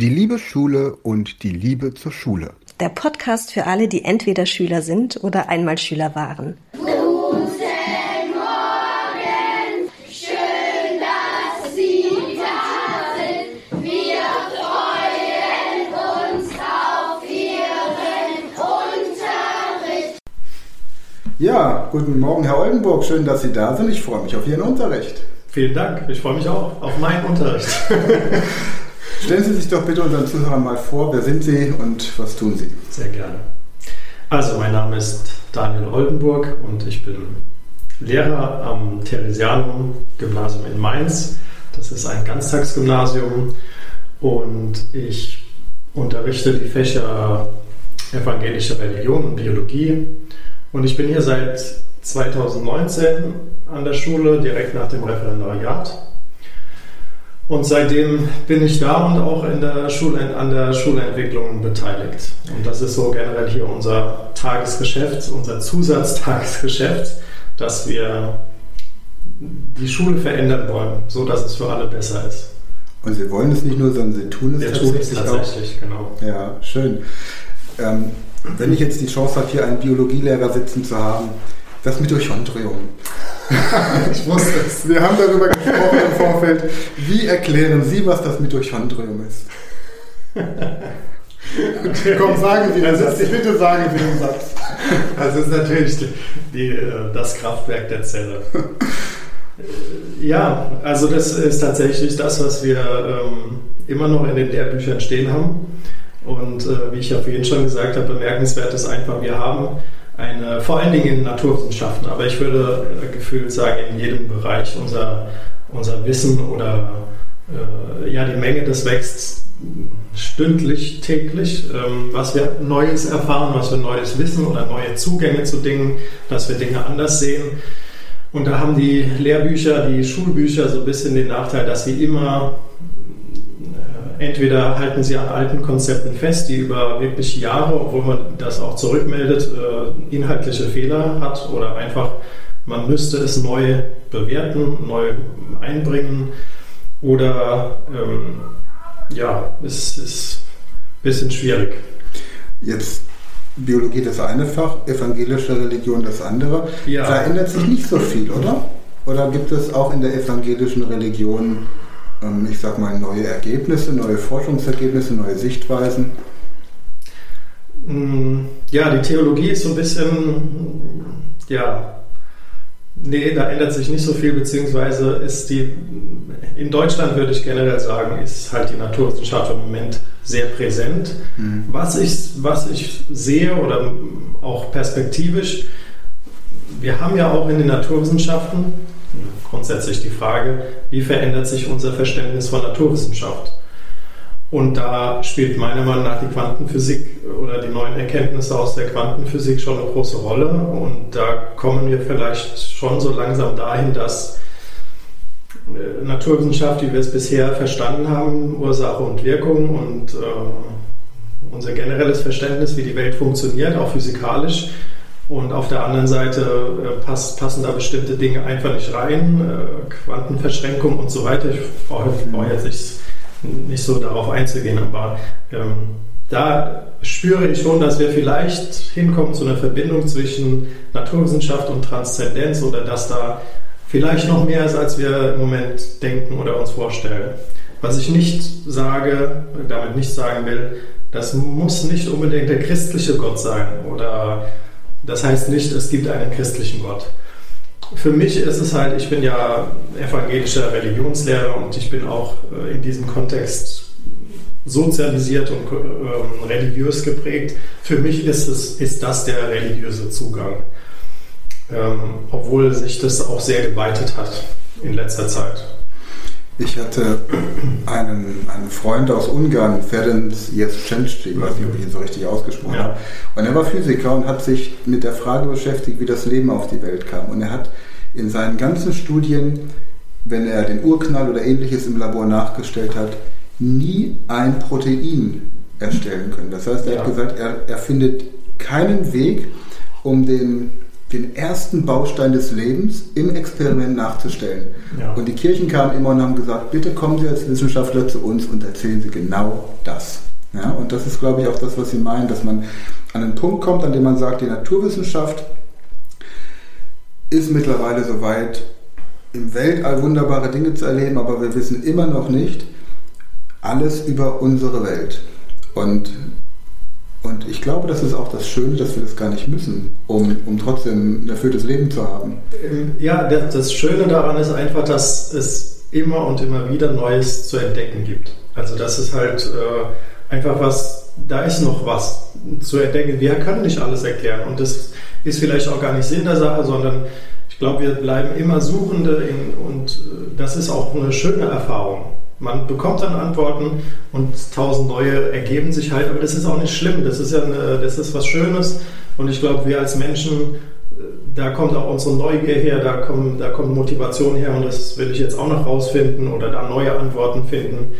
Die liebe Schule und die Liebe zur Schule. Der Podcast für alle, die entweder Schüler sind oder einmal Schüler waren. Guten Morgen, schön, dass Sie da sind. Wir freuen uns auf Ihren Unterricht. Ja, guten Morgen, Herr Oldenburg. Schön, dass Sie da sind. Ich freue mich auf Ihren Unterricht. Vielen Dank. Ich freue mich auch auf meinen Unterricht. Stellen Sie sich doch bitte unseren Zuhörern mal vor, wer sind Sie und was tun Sie? Sehr gerne. Also, mein Name ist Daniel Oldenburg und ich bin Lehrer am Theresianum Gymnasium in Mainz. Das ist ein Ganztagsgymnasium und ich unterrichte die Fächer evangelische Religion und Biologie. Und ich bin hier seit 2019 an der Schule, direkt nach dem Referendariat. Und seitdem bin ich da und auch in der Schul an der Schulentwicklung beteiligt. Und das ist so generell hier unser Tagesgeschäft, unser Zusatztagesgeschäft, dass wir die Schule verändern wollen, so dass es für alle besser ist. Und Sie wollen es nicht nur, sondern Sie tun es Wir tatsächlich, tun es tatsächlich, auch. genau. Ja, schön. Ähm, wenn ich jetzt die Chance habe, hier einen Biologielehrer sitzen zu haben, das Mitochondrium. Ich wusste es. Wir haben darüber gesprochen im Vorfeld. Wie erklären Sie, was das Mitochondrium ist? Komm, sagen Sie den Das Satz. Bitte sagen Sie den Satz. Das ist natürlich die, die, äh, das Kraftwerk der Zelle. Äh, Ja, also das ist tatsächlich das, was wir ähm, immer noch in den Lehrbüchern stehen haben. Und äh, wie ich ja vorhin schon gesagt habe, bemerkenswert ist einfach, wir haben eine, vor allen Dingen in Naturwissenschaften, aber ich würde äh, gefühlt sagen, in jedem Bereich unser, unser Wissen oder äh, ja, die Menge, das wächst stündlich, täglich, ähm, was wir Neues erfahren, was wir Neues wissen oder neue Zugänge zu Dingen, dass wir Dinge anders sehen. Und da haben die Lehrbücher, die Schulbücher so ein bisschen den Nachteil, dass sie immer entweder halten sie an alten Konzepten fest, die über wirklich Jahre, obwohl man das auch zurückmeldet, äh, inhaltliche Fehler hat oder einfach man müsste es neu bewerten, neu einbringen oder ähm, ja, es ist ein bisschen schwierig. Jetzt Biologie das eine Fach, evangelische Religion das andere. Ja. Da ändert sich nicht so viel, oder? Oder gibt es auch in der evangelischen Religion, ich sag mal, neue Ergebnisse, neue Forschungsergebnisse, neue Sichtweisen? Mm, Ja, die Theologie ist so ein bisschen, ja, nee, da ändert sich nicht so viel, beziehungsweise ist die, in Deutschland würde ich generell sagen, ist halt die Naturwissenschaft im Moment sehr präsent. Was, ich, was ich sehe oder auch perspektivisch, wir haben ja auch in den Naturwissenschaften grundsätzlich die Frage, wie verändert sich unser Verständnis von Naturwissenschaft? Und da spielt meiner Meinung nach die Quantenphysik oder die neuen Erkenntnisse aus der Quantenphysik schon eine große Rolle. Und da kommen wir vielleicht schon so langsam dahin, dass äh, Naturwissenschaft, wie wir es bisher verstanden haben, Ursache und Wirkung und äh, unser generelles Verständnis, wie die Welt funktioniert, auch physikalisch. Und auf der anderen Seite äh, pass, passen da bestimmte Dinge einfach nicht rein, äh, Quantenverschränkung und so weiter. Ich brauche, brauche jetzt nicht, nicht so darauf einzugehen, aber ähm, da spüre ich schon, dass wir vielleicht hinkommen zu einer Verbindung zwischen Naturwissenschaft und Transzendenz oder dass da vielleicht noch mehr ist, als wir im Moment denken oder uns vorstellen. Was ich nicht sage, damit nicht sagen will, das muss nicht unbedingt der christliche Gott sein oder das heißt nicht, es gibt einen christlichen Gott. Für mich ist es halt, ich bin ja evangelischer Religionslehrer und ich bin auch äh, in diesem Kontext sozialisiert und ähm, religiös geprägt. Für mich ist, es, ist das der religiöse Zugang, ähm, obwohl sich das auch sehr geweitet hat in letzter Zeit. Ich hatte einen, einen Freund aus Ungarn, Ferenc Jescenski, ich weiß nicht, ob ich ihn so richtig ausgesprochen Ja. habe. Und er war Physiker und hat sich mit der Frage beschäftigt, wie das Leben auf die Welt kam. Und er hat in seinen ganzen Studien, wenn er den Urknall oder ähnliches im Labor nachgestellt hat, nie ein Protein erstellen können. Das heißt, er Ja. hat gesagt, er, er findet keinen Weg, um den den ersten Baustein des Lebens im Experiment nachzustellen. Ja. Und die Kirchen kamen immer und haben gesagt, bitte kommen Sie als Wissenschaftler zu uns und erzählen Sie genau das. Ja, und das ist, glaube ich, auch das, was Sie meinen, dass man an einen Punkt kommt, an dem man sagt, die Naturwissenschaft ist mittlerweile soweit, im Weltall wunderbare Dinge zu erleben, aber wir wissen immer noch nicht alles über unsere Welt. Und, und ich glaube, das ist auch das Schöne, dass wir das gar nicht müssen, um, um trotzdem ein erfülltes Leben zu haben. Ähm, Ja, das Schöne daran ist einfach, dass es immer und immer wieder Neues zu entdecken gibt. Also das ist halt äh, einfach was, da ist noch was zu entdecken. Wir können nicht alles erklären und das ist vielleicht auch gar nicht Sinn der Sache, sondern ich glaube, wir bleiben immer Suchende in, und äh, das ist auch eine schöne Erfahrung. Man bekommt dann Antworten und tausend neue ergeben sich halt, aber das ist auch nicht schlimm. Das ist ja eine, das ist was Schönes und ich glaube, wir als Menschen da kommt auch unsere Neugier her, da, kommen, da kommt Motivation her und das will ich jetzt auch noch rausfinden oder da neue Antworten finden.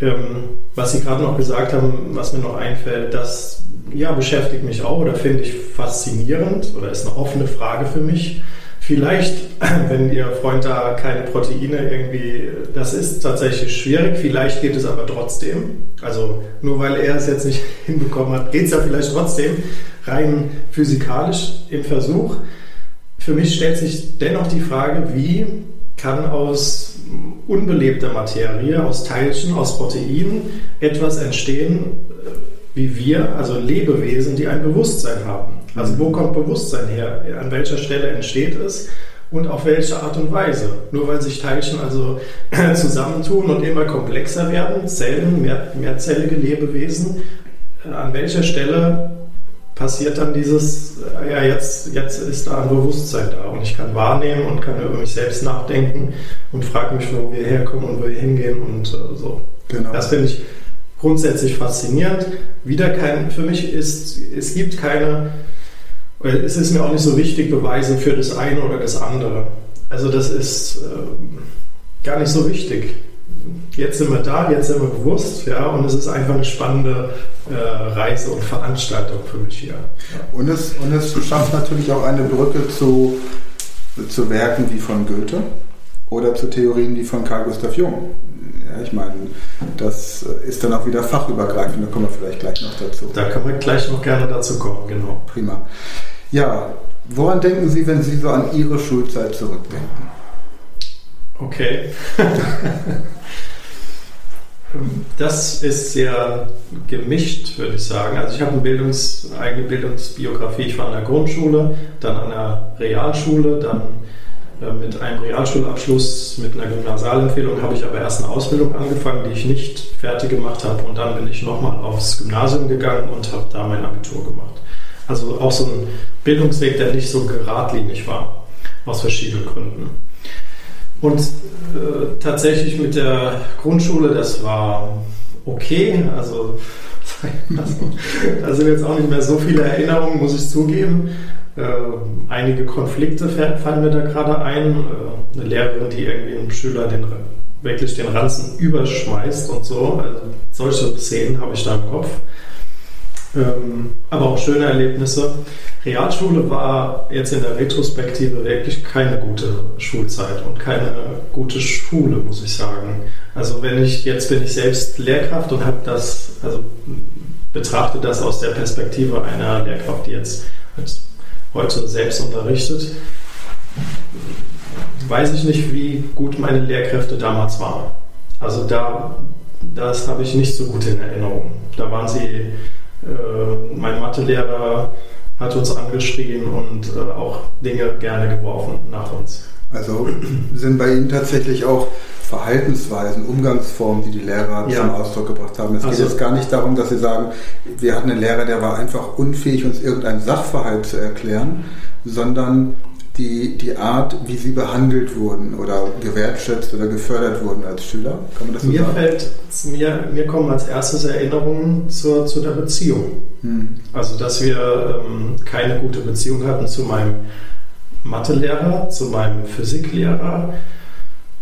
Ähm, was Sie gerade noch gesagt haben, was mir noch einfällt, das ja, beschäftigt mich auch oder finde ich faszinierend oder ist eine offene Frage für mich. Vielleicht, wenn Ihr Freund da keine Proteine irgendwie, das ist tatsächlich schwierig, vielleicht geht es aber trotzdem. Also nur weil er es jetzt nicht hinbekommen hat, geht es ja vielleicht trotzdem rein physikalisch im Versuch. Für mich stellt sich dennoch die Frage, wie kann aus unbelebter Materie, aus Teilchen, aus Proteinen etwas entstehen, wie wir, also Lebewesen, die ein Bewusstsein haben. Also wo kommt Bewusstsein her? An welcher Stelle entsteht es? Und auf welche Art und Weise? Nur weil sich Teilchen also zusammentun und immer komplexer werden, Zellen, mehr, mehrzellige Lebewesen, an welcher Stelle passiert dann dieses, ja, jetzt, jetzt ist da ein Bewusstsein da und ich kann wahrnehmen und kann über mich selbst nachdenken und frage mich, wo wir herkommen und wo wir hingehen und äh, so. Genau. Das finde ich grundsätzlich faszinierend. Wieder kein, für mich ist, es gibt keine, es ist mir auch nicht so wichtig, Beweise für das eine oder das andere. Also das ist äh, gar nicht so wichtig. Jetzt sind wir da, jetzt sind wir bewusst, ja, und es ist einfach eine spannende äh, Reise und Veranstaltung für mich hier. Und es, und es schafft natürlich auch eine Brücke zu, zu Werken wie von Goethe oder zu Theorien wie von Carl Gustav Jung. Ja, ich meine, das ist dann auch wieder fachübergreifend, da kommen wir vielleicht gleich noch dazu. Da können wir gleich noch gerne dazu kommen, genau. Prima. Ja, woran denken Sie, wenn Sie so an Ihre Schulzeit zurückdenken? Okay. Das ist sehr gemischt, würde ich sagen. Also ich habe eine Bildungs-, eigene Bildungsbiografie. Ich war an der Grundschule, dann an der Realschule, dann mit einem Realschulabschluss, mit einer Gymnasialempfehlung habe ich aber erst eine Ausbildung angefangen, die ich nicht fertig gemacht habe. Und dann bin ich nochmal aufs Gymnasium gegangen und habe da mein Abitur gemacht. Also auch so ein Bildungsweg, der nicht so geradlinig war, aus verschiedenen Gründen. Und äh, tatsächlich mit der Grundschule, das war okay. Also, da sind jetzt auch nicht mehr so viele Erinnerungen, muss ich zugeben. Äh, einige Konflikte fallen mir da gerade ein. Äh, eine Lehrerin, die irgendwie einem Schüler den, wirklich den Ranzen überschmeißt und so. Also, solche Szenen habe ich da im Kopf. Ähm, aber auch schöne Erlebnisse. Realschule war jetzt in der Retrospektive wirklich keine gute Schulzeit und keine gute Schule, muss ich sagen. Also wenn ich jetzt bin ich selbst Lehrkraft und habe das, also betrachte das aus der Perspektive einer Lehrkraft, die jetzt heute selbst unterrichtet, weiß ich nicht, wie gut meine Lehrkräfte damals waren. Also da, das habe ich nicht so gut in Erinnerung. Da waren sie, äh, mein Mathelehrer hat uns angeschrien und äh, auch Dinge gerne geworfen nach uns. Also sind bei Ihnen tatsächlich auch Verhaltensweisen, Umgangsformen, die die Lehrer Ja. zum Ausdruck gebracht haben. Es Also- geht jetzt gar nicht darum, dass Sie sagen, wir hatten einen Lehrer, der war einfach unfähig, uns irgendeinen Sachverhalt zu erklären, sondern die, die Art, wie Sie behandelt wurden oder gewertschätzt oder gefördert wurden als Schüler. Kann man das so Mir sagen? fällt, mir, mir kommen als erstes Erinnerungen zur, zu der Beziehung. Hm. Also, dass wir ähm, keine gute Beziehung hatten zu meinem Mathelehrer, zu meinem Physiklehrer,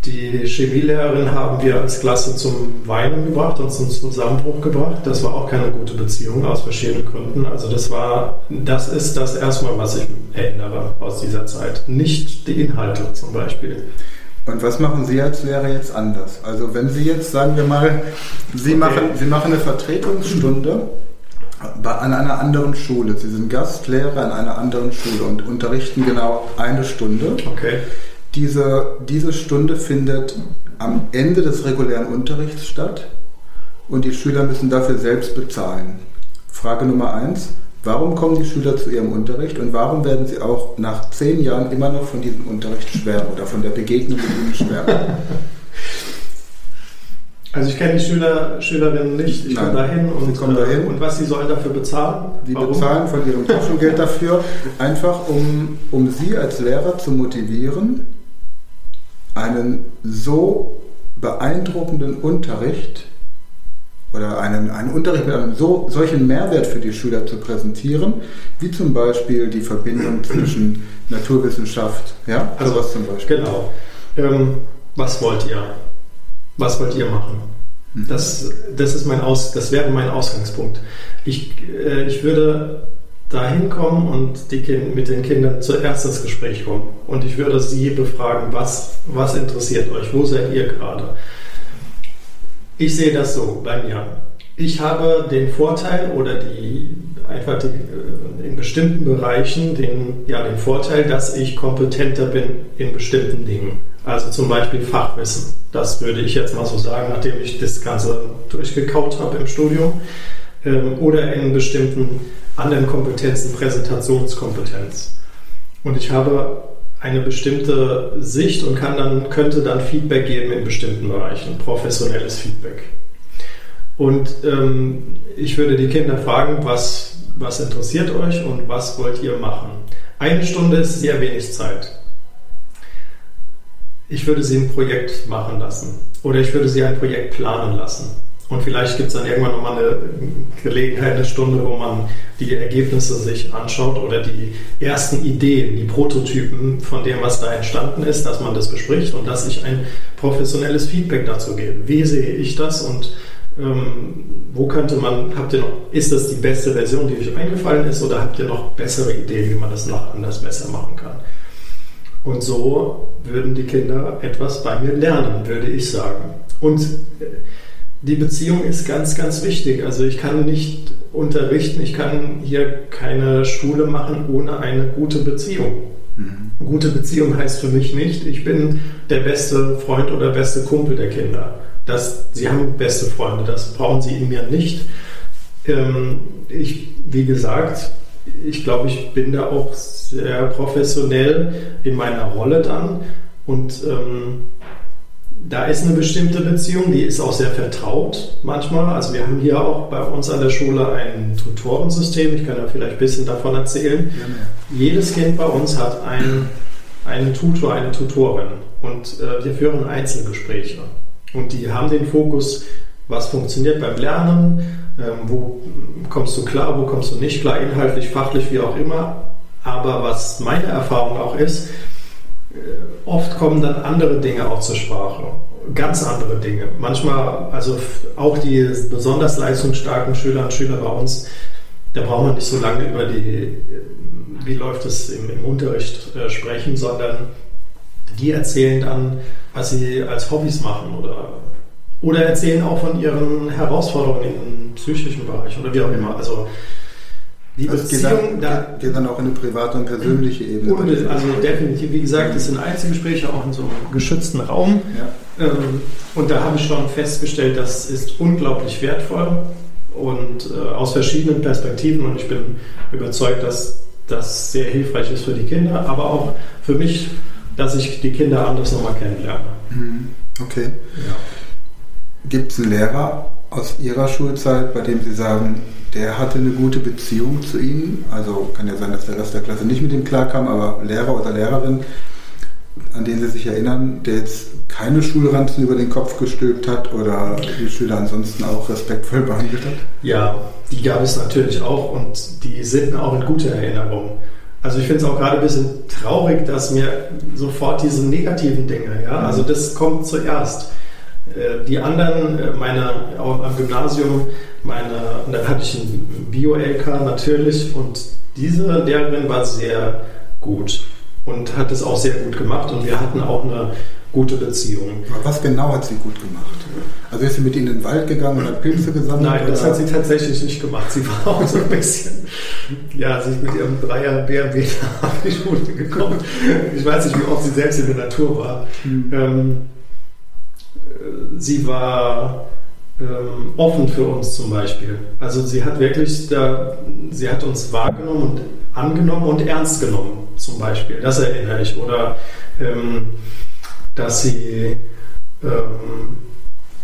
Die Chemielehrerin haben wir als Klasse zum Weinen gebracht und zum Zusammenbruch gebracht. Das war auch keine gute Beziehung aus verschiedenen Gründen. Also das war, das ist das erstmal, was ich erinnere aus dieser Zeit. Nicht die Inhalte zum Beispiel. Und was machen Sie als Lehrer jetzt anders? Also wenn Sie jetzt, sagen wir mal, Sie, Okay. machen, Sie machen eine Vertretungsstunde bei, an einer anderen Schule. Sie sind Gastlehrer an einer anderen Schule und unterrichten genau eine Stunde. Okay. Diese, diese Stunde findet am Ende des regulären Unterrichts statt und die Schüler müssen dafür selbst bezahlen. Frage Nummer eins. Warum kommen die Schüler zu ihrem Unterricht und warum werden sie auch nach zehn Jahren immer noch von diesem Unterricht schwärmen oder von der Begegnung mit ihnen schwärmen? Also ich kenne die Schüler, Schülerinnen nicht. Ich komme dahin und, Sie kommen äh, dahin. und was sie sollen dafür bezahlen? Die Warum? bezahlen von ihrem Taschengeld dafür, einfach um, um sie als Lehrer zu motivieren, einen so beeindruckenden Unterricht oder einen, einen Unterricht mit einem so, solchen Mehrwert für die Schüler zu präsentieren, wie zum Beispiel die Verbindung zwischen Naturwissenschaft, ja, Also, sowas zum Beispiel. Genau. Ähm, was wollt ihr? Was wollt ihr machen? Das, das, ist mein Aus, das wäre mein Ausgangspunkt. Ich, äh, ich würde da hinkommen und die kind, mit den Kindern zuerst ins Gespräch kommen. Und ich würde sie befragen, was, was interessiert euch? Wo seid ihr gerade? Ich sehe das so bei mir. Ich habe den Vorteil oder die einfach die, äh, in bestimmten Bereichen den, ja, den Vorteil, dass ich kompetenter bin in bestimmten Dingen. Also zum Beispiel Fachwissen. Das würde ich jetzt mal so sagen, nachdem ich das Ganze durchgekaut habe im Studium. Ähm, Oder in bestimmten anderen Kompetenzen, Präsentationskompetenz. Und ich habe eine bestimmte Sicht und kann dann, könnte dann Feedback geben in bestimmten Bereichen, professionelles Feedback. Und ähm, ich würde die Kinder fragen, was, was interessiert euch und was wollt ihr machen? Eine Stunde ist sehr wenig Zeit. Ich würde sie ein Projekt machen lassen oder ich würde sie ein Projekt planen lassen. Und vielleicht gibt es dann irgendwann nochmal eine Gelegenheit, eine Stunde, wo man die Ergebnisse sich anschaut oder die ersten Ideen, die Prototypen von dem, was da entstanden ist, dass man das bespricht und dass ich ein professionelles Feedback dazu gebe. Wie sehe ich das und ähm, wo könnte man, habt ihr noch, ist das die beste Version, die euch eingefallen ist oder habt ihr noch bessere Ideen, wie man das noch anders besser machen kann? Und so würden die Kinder etwas bei mir lernen, würde ich sagen. Und äh, die Beziehung ist ganz, ganz wichtig. Also ich kann nicht unterrichten, ich kann hier keine Schule machen ohne eine gute Beziehung. Gute Beziehung heißt für mich nicht, ich bin der beste Freund oder beste Kumpel der Kinder. Das, sie haben beste Freunde, das brauchen sie in mir nicht. Ähm, ich, wie gesagt, ich glaube, ich bin da auch sehr professionell in meiner Rolle dann und ähm, da ist eine bestimmte Beziehung, die ist auch sehr vertraut manchmal. Also wir haben hier auch bei uns an der Schule ein Tutorensystem. Ich kann ja vielleicht ein bisschen davon erzählen. Jedes Kind bei uns hat einen, einen Tutor, eine Tutorin und äh, wir führen Einzelgespräche. Und die haben den Fokus, was funktioniert beim Lernen, ähm, wo kommst du klar, wo kommst du nicht klar, inhaltlich, fachlich, wie auch immer. Aber was meine Erfahrung auch ist, oft kommen dann andere Dinge auch zur Sprache. Ganz andere Dinge. Manchmal, also auch die besonders leistungsstarken Schüler und Schüler bei uns, da braucht man nicht so lange über die, äh, wie läuft es im, im Unterricht äh, sprechen, sondern die erzählen dann, was sie als Hobbys machen oder, oder erzählen auch von ihren Herausforderungen im psychischen Bereich oder wie auch immer. Also die Das geht Beziehung, dann, da, geht, geht dann auch in eine private und persönliche Ebene. Unbe- Also definitiv, wie gesagt, das sind Einzelgespräche auch in so einem geschützten Raum. Ja. Ähm, Und da habe ich schon festgestellt, das ist unglaublich wertvoll und äh, aus verschiedenen Perspektiven. Und ich bin überzeugt, dass das sehr hilfreich ist für die Kinder, aber auch für mich, dass ich die Kinder anders nochmal kennenlerne. Mhm. Okay. Ja. Gibt es einen Lehrer aus Ihrer Schulzeit, bei dem Sie sagen, der hatte eine gute Beziehung zu Ihnen? Also kann ja sein, dass der Rest der Klasse nicht mit ihm klarkam, aber Lehrer oder Lehrerin, an den Sie sich erinnern, der jetzt keine Schulranzen über den Kopf gestülpt hat oder die Schüler ansonsten auch respektvoll behandelt hat? Ja, die gab es natürlich auch und die sind mir auch in guter Erinnerung. Also ich finde es auch gerade ein bisschen traurig, dass mir sofort diese negativen Dinge, ja, also das kommt zuerst. Äh, die anderen, äh, meine auch am Gymnasium, meine, und dann hatte ich ein Bio-LK natürlich und diese Lehrerin war sehr gut und hat es auch sehr gut gemacht und wir hatten auch eine gute Beziehung. Was genau hat sie gut gemacht? Also ist sie mit ihnen in den Wald gegangen und hat Pilze gesammelt? Nein, das oder? hat sie tatsächlich nicht gemacht. Sie war auch so ein bisschen, ja, sie ist mit ihrem Dreier BMW auf die Schule gekommen. Ich weiß nicht, wie oft sie selbst in der Natur war. Hm. Ähm, äh, sie war ähm, offen für uns zum Beispiel. Also sie hat wirklich, da, sie hat uns wahrgenommen und angenommen und ernst genommen zum Beispiel. Das erinnere ich. Oder ähm, dass sie, ähm,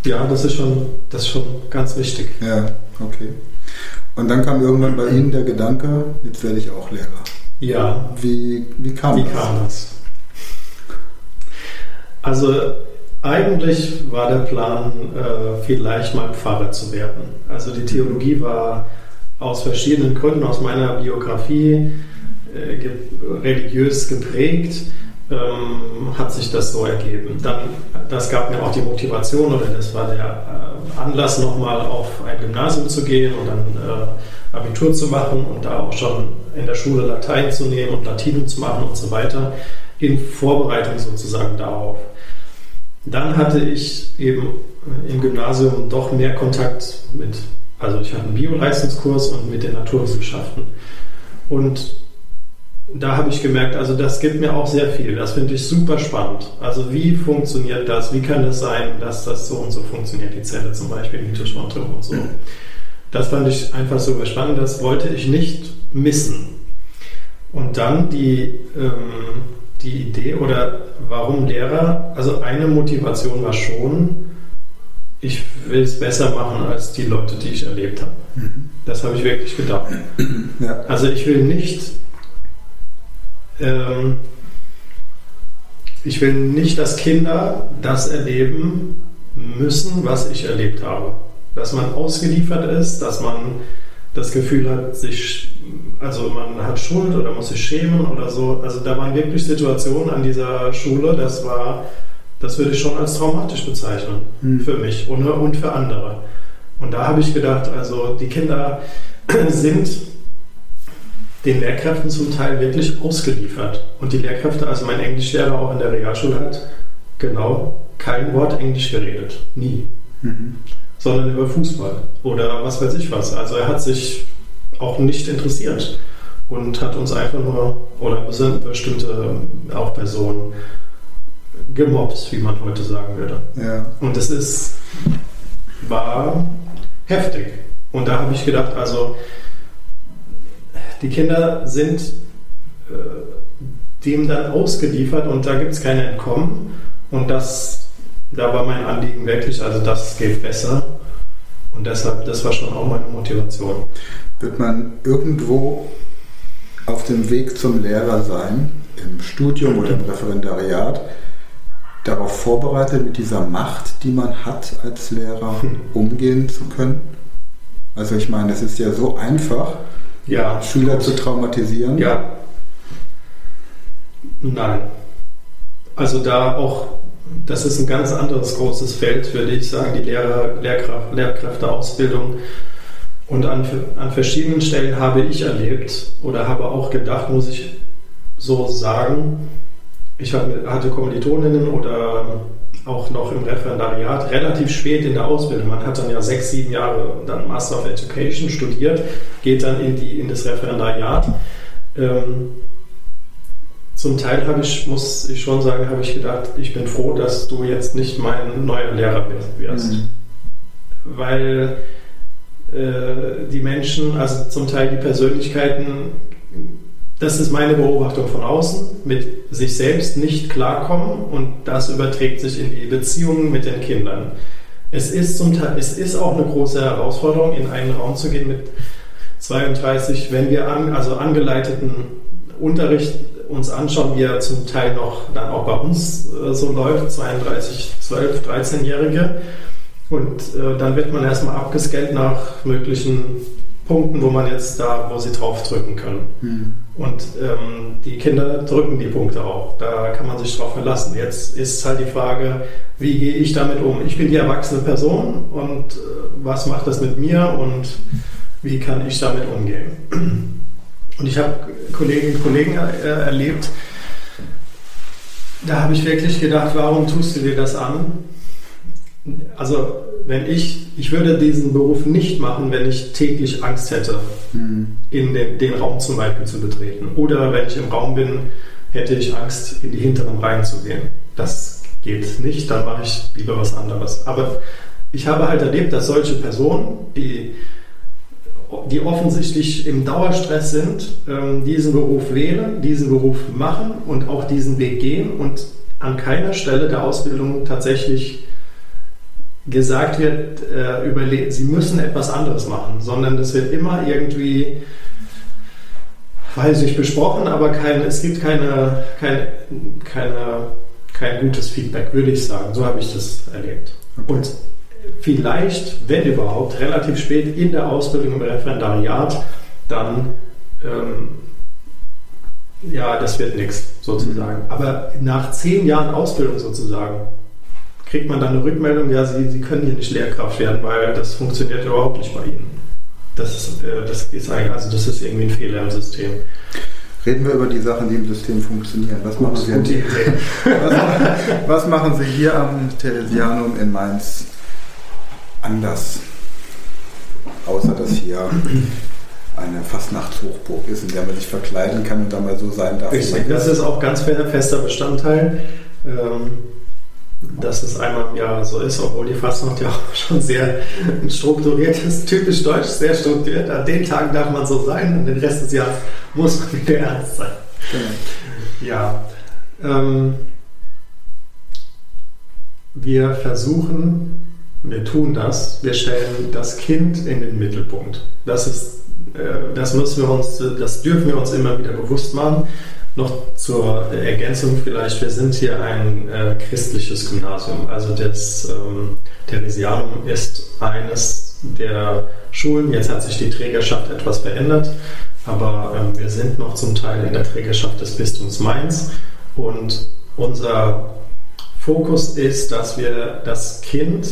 ja, das ist, schon, das ist schon ganz wichtig. Ja, okay. Und dann kam irgendwann bei Ihnen der Gedanke, jetzt werde ich auch Lehrer. Ja, Wie, wie kam Wie das? kam das? Also eigentlich war der Plan, äh, vielleicht mal Pfarrer zu werden. Also die Theologie war aus verschiedenen Gründen, aus meiner Biografie äh, religiös geprägt, ähm, hat sich das so ergeben. Dann, das gab mir auch die Motivation oder das war der äh, Anlass, nochmal auf ein Gymnasium zu gehen und dann Abitur zu machen und da auch schon in der Schule Latein zu nehmen und Latinum zu machen und so weiter, in Vorbereitung sozusagen darauf. Dann hatte ich eben im Gymnasium doch mehr Kontakt mit, also ich hatte einen Bio-Leistungskurs und mit den Naturwissenschaften. Und da habe ich gemerkt, also das gibt mir auch sehr viel. Das finde ich super spannend. Also wie funktioniert das? Wie kann es sein, dass das so und so funktioniert, die Zelle zum Beispiel, die Mitochondrien und so. Das fand ich einfach super spannend. Das wollte ich nicht missen. Und dann die, ähm, die Idee oder warum Lehrer? Also eine Motivation war schon, ich will es besser machen als die Leute, die ich erlebt habe. Das habe ich wirklich gedacht. Ja. Also ich will nicht, ähm, ich will nicht, dass Kinder das erleben müssen, was ich erlebt habe. Dass man ausgeliefert ist, dass man das Gefühl hat, sich, also man hat Schuld oder muss sich schämen oder so. Also da waren wirklich Situationen an dieser Schule, das war, das würde ich schon als traumatisch bezeichnen Hm. für mich und, und für andere. Und da habe ich gedacht, also die Kinder sind den Lehrkräften zum Teil wirklich ausgeliefert. Und die Lehrkräfte, also mein Englischlehrer auch in der Realschule hat genau kein Wort Englisch geredet. Nie. Mhm. Sondern über Fußball oder was weiß ich was. Also er hat sich auch nicht interessiert und hat uns einfach nur, oder bestimmte auch Personen gemobbt, wie man heute sagen würde. Ja. Und es ist, war heftig. Und da habe ich gedacht, also die Kinder sind äh, dem dann ausgeliefert und da gibt es kein Entkommen. Und das, da war mein Anliegen wirklich, also das geht besser. Und deshalb, das war schon auch meine Motivation. Wird man irgendwo auf dem Weg zum Lehrer sein, im Studium oder im Referendariat, darauf vorbereitet, mit dieser Macht, die man hat als Lehrer, umgehen zu können? Also ich meine, es ist ja so einfach, Ja, Schüler zu traumatisieren. Ja. Nein. Also da auch, das ist ein ganz anderes großes Feld, würde ich sagen, die Lehrer, Lehrkraft, Lehrkräfteausbildung. Und an, an verschiedenen Stellen habe ich erlebt oder habe auch gedacht, muss ich so sagen, ich hatte Kommilitoninnen oder auch noch im Referendariat relativ spät in der Ausbildung. Man hat dann ja sechs, sieben Jahre dann Master of Education studiert, geht dann in, die, in das Referendariat. Ähm, zum Teil habe ich, muss ich schon sagen, habe ich gedacht, ich bin froh, dass du jetzt nicht mein neuer Lehrer wirst. Mhm. Weil äh, die Menschen, also zum Teil die Persönlichkeiten, das ist meine Beobachtung von außen, mit sich selbst nicht klarkommen und das überträgt sich in die Beziehungen mit den Kindern. Es ist, zum Teil, es ist auch eine große Herausforderung, in einen Raum zu gehen mit 32, wenn wir an, also angeleiteten Unterricht uns anschauen, wie er zum Teil noch dann auch bei uns äh, so läuft, 32, 12, 13-Jährige. Und äh, dann wird man erstmal abgescannt nach möglichen Punkten, wo man jetzt da, wo sie draufdrücken können. Mhm. Und ähm, die Kinder drücken die Punkte auch. Da kann man sich drauf verlassen. Jetzt ist halt die Frage, wie gehe ich damit um? Ich bin die erwachsene Person und äh, was macht das mit mir und wie kann ich damit umgehen? Und ich habe Kolleginnen und Kollegen äh, erlebt, da habe ich wirklich gedacht, warum tust du dir das an? Also wenn ich, ich würde diesen Beruf nicht machen, wenn ich täglich Angst hätte, mhm. in den, den, Raum zum Beispiel zu betreten. Oder wenn ich im Raum bin, hätte ich Angst, in die hinteren Reihen zu gehen. Das geht nicht, dann mache ich lieber was anderes. Aber ich habe halt erlebt, dass solche Personen, die, die offensichtlich im Dauerstress sind, ähm, diesen Beruf wählen, diesen Beruf machen und auch diesen Weg gehen und an keiner Stelle der Ausbildung tatsächlich gesagt wird, äh, sie müssen etwas anderes machen, sondern es wird immer irgendwie, weiß ich, besprochen, aber kein, es gibt keine, kein, keine, kein gutes Feedback, würde ich sagen. So habe ich das erlebt. Okay. Und vielleicht, wenn überhaupt, relativ spät in der Ausbildung im Referendariat, dann ähm, ja, das wird nichts sozusagen. Aber nach zehn Jahren Ausbildung sozusagen, kriegt man dann eine Rückmeldung, ja, Sie, Sie können hier nicht Lehrkraft werden, weil das funktioniert überhaupt nicht bei Ihnen. Das ist, äh, das ist, also das ist irgendwie ein Fehler im System. Reden wir über die Sachen, die im System funktionieren. Was, Gut, machen, Sie was, was machen Sie hier am Theresianum in Mainz anders? Außer dass hier eine Fastnachtshochburg ist, in der man sich verkleiden kann und da mal so sein darf. Richtig, das ist auch ganz fester Bestandteil. Ähm, dass es einmal im Jahr so ist, obwohl die Fastnacht ja auch schon sehr strukturiert ist, typisch deutsch, sehr strukturiert. An den Tagen darf man so sein und den Rest des Jahres muss man wieder ernst sein. Genau. Ja. Ähm, wir versuchen, wir tun das, wir stellen das Kind in den Mittelpunkt. Das ist, äh, das müssen wir uns, das dürfen wir uns immer wieder bewusst machen. Noch zur Ergänzung vielleicht, wir sind hier ein äh, christliches Gymnasium. Also das ähm, Theresianum ist eines der Schulen. Jetzt hat sich die Trägerschaft etwas verändert, aber ähm, wir sind noch zum Teil in der Trägerschaft des Bistums Mainz und unser Fokus ist, dass wir das Kind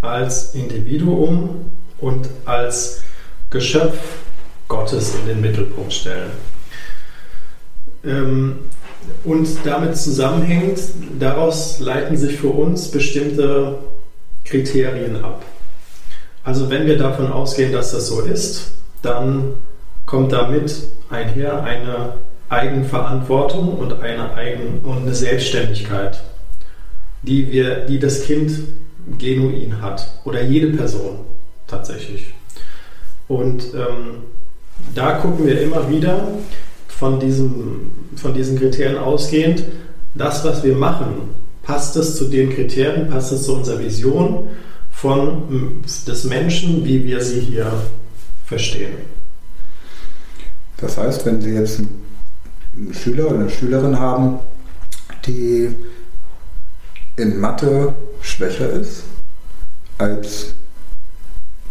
als Individuum und als Geschöpf Gottes in den Mittelpunkt stellen. Ähm, und damit zusammenhängt, daraus leiten sich für uns bestimmte Kriterien ab. Also wenn wir davon ausgehen, dass das so ist, dann kommt damit einher eine Eigenverantwortung und eine, Eigen und eine Selbstständigkeit, die, wir, die das Kind genuin hat oder jede Person tatsächlich. Und ähm, da gucken wir immer wieder, von, diesem, von diesen Kriterien ausgehend, das, was wir machen, passt es zu den Kriterien, passt es zu unserer Vision von des Menschen, wie wir sie hier verstehen. Das heißt, wenn Sie jetzt einen Schüler oder eine Schülerin haben, die in Mathe schwächer ist als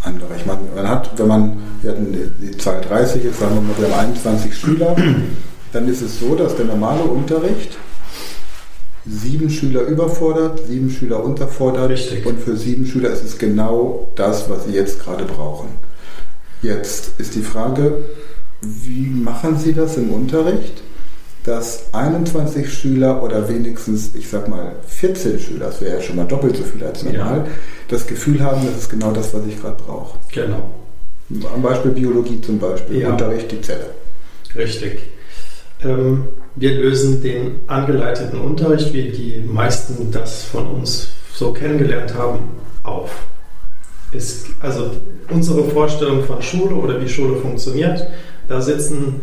andere. Ich meine, man hat, wenn man, wir hatten die Zahl 30 ist, sagen wir mal, wir haben 21 Schüler, dann ist es so, dass der normale Unterricht sieben Schüler überfordert, sieben Schüler unterfordert Richtig. und für sieben Schüler ist es genau das, was sie jetzt gerade brauchen. Jetzt ist die Frage, wie machen Sie das im Unterricht? Dass 21 Schüler oder wenigstens, ich sag mal, 14 Schüler, das wäre ja schon mal doppelt so viel als normal, ja. das Gefühl haben, das ist genau das, was ich gerade brauche. Genau. Am Beispiel Biologie zum Beispiel, ja. Unterricht die Zelle. Richtig. Ähm, wir lösen den angeleiteten Unterricht, wie die meisten das von uns so kennengelernt haben, auf. Ist, also unsere Vorstellung von Schule oder wie Schule funktioniert, da sitzen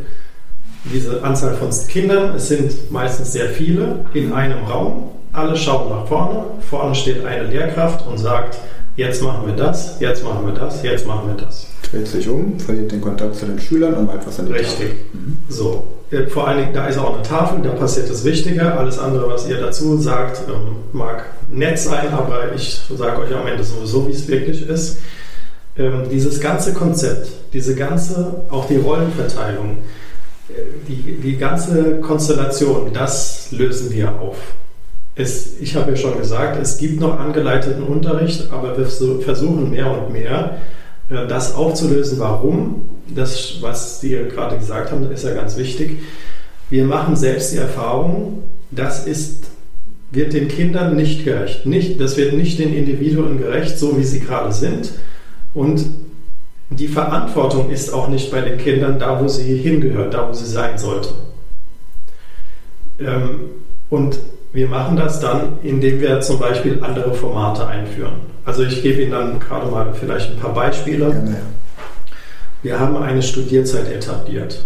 diese Anzahl von Kindern, es sind meistens sehr viele, in einem Raum. Alle schauen nach vorne. Vorne steht eine Lehrkraft und sagt, jetzt machen wir das, jetzt machen wir das, jetzt machen wir das. Dreht sich um, verliert den Kontakt zu den Schülern und macht was an die Richtig. Mhm. So. Äh, vor allen Dingen, da ist auch eine Tafel, da passiert das Wichtige. Alles andere, was ihr dazu sagt, ähm, mag nett sein, aber ich sage euch am Ende sowieso, wie es wirklich ist. Ähm, dieses ganze Konzept, diese ganze, auch die Rollenverteilung, die, die ganze Konstellation, das lösen wir auf. Es, ich habe ja schon gesagt, es gibt noch angeleiteten Unterricht, aber wir versuchen mehr und mehr, äh, das aufzulösen. Warum? Das, was Sie gerade gesagt haben, ist ja ganz wichtig. Wir machen selbst die Erfahrung, das ist, wird den Kindern nicht gerecht. Nicht, das wird nicht den Individuen gerecht, so wie sie gerade sind. Und die Verantwortung ist auch nicht bei den Kindern da, wo sie hingehört, da, wo sie sein sollte. Ähm, und wir machen das dann, indem wir zum Beispiel andere Formate einführen. Also ich gebe Ihnen dann gerade mal vielleicht ein paar Beispiele. Gerne. Wir haben eine Studierzeit etabliert.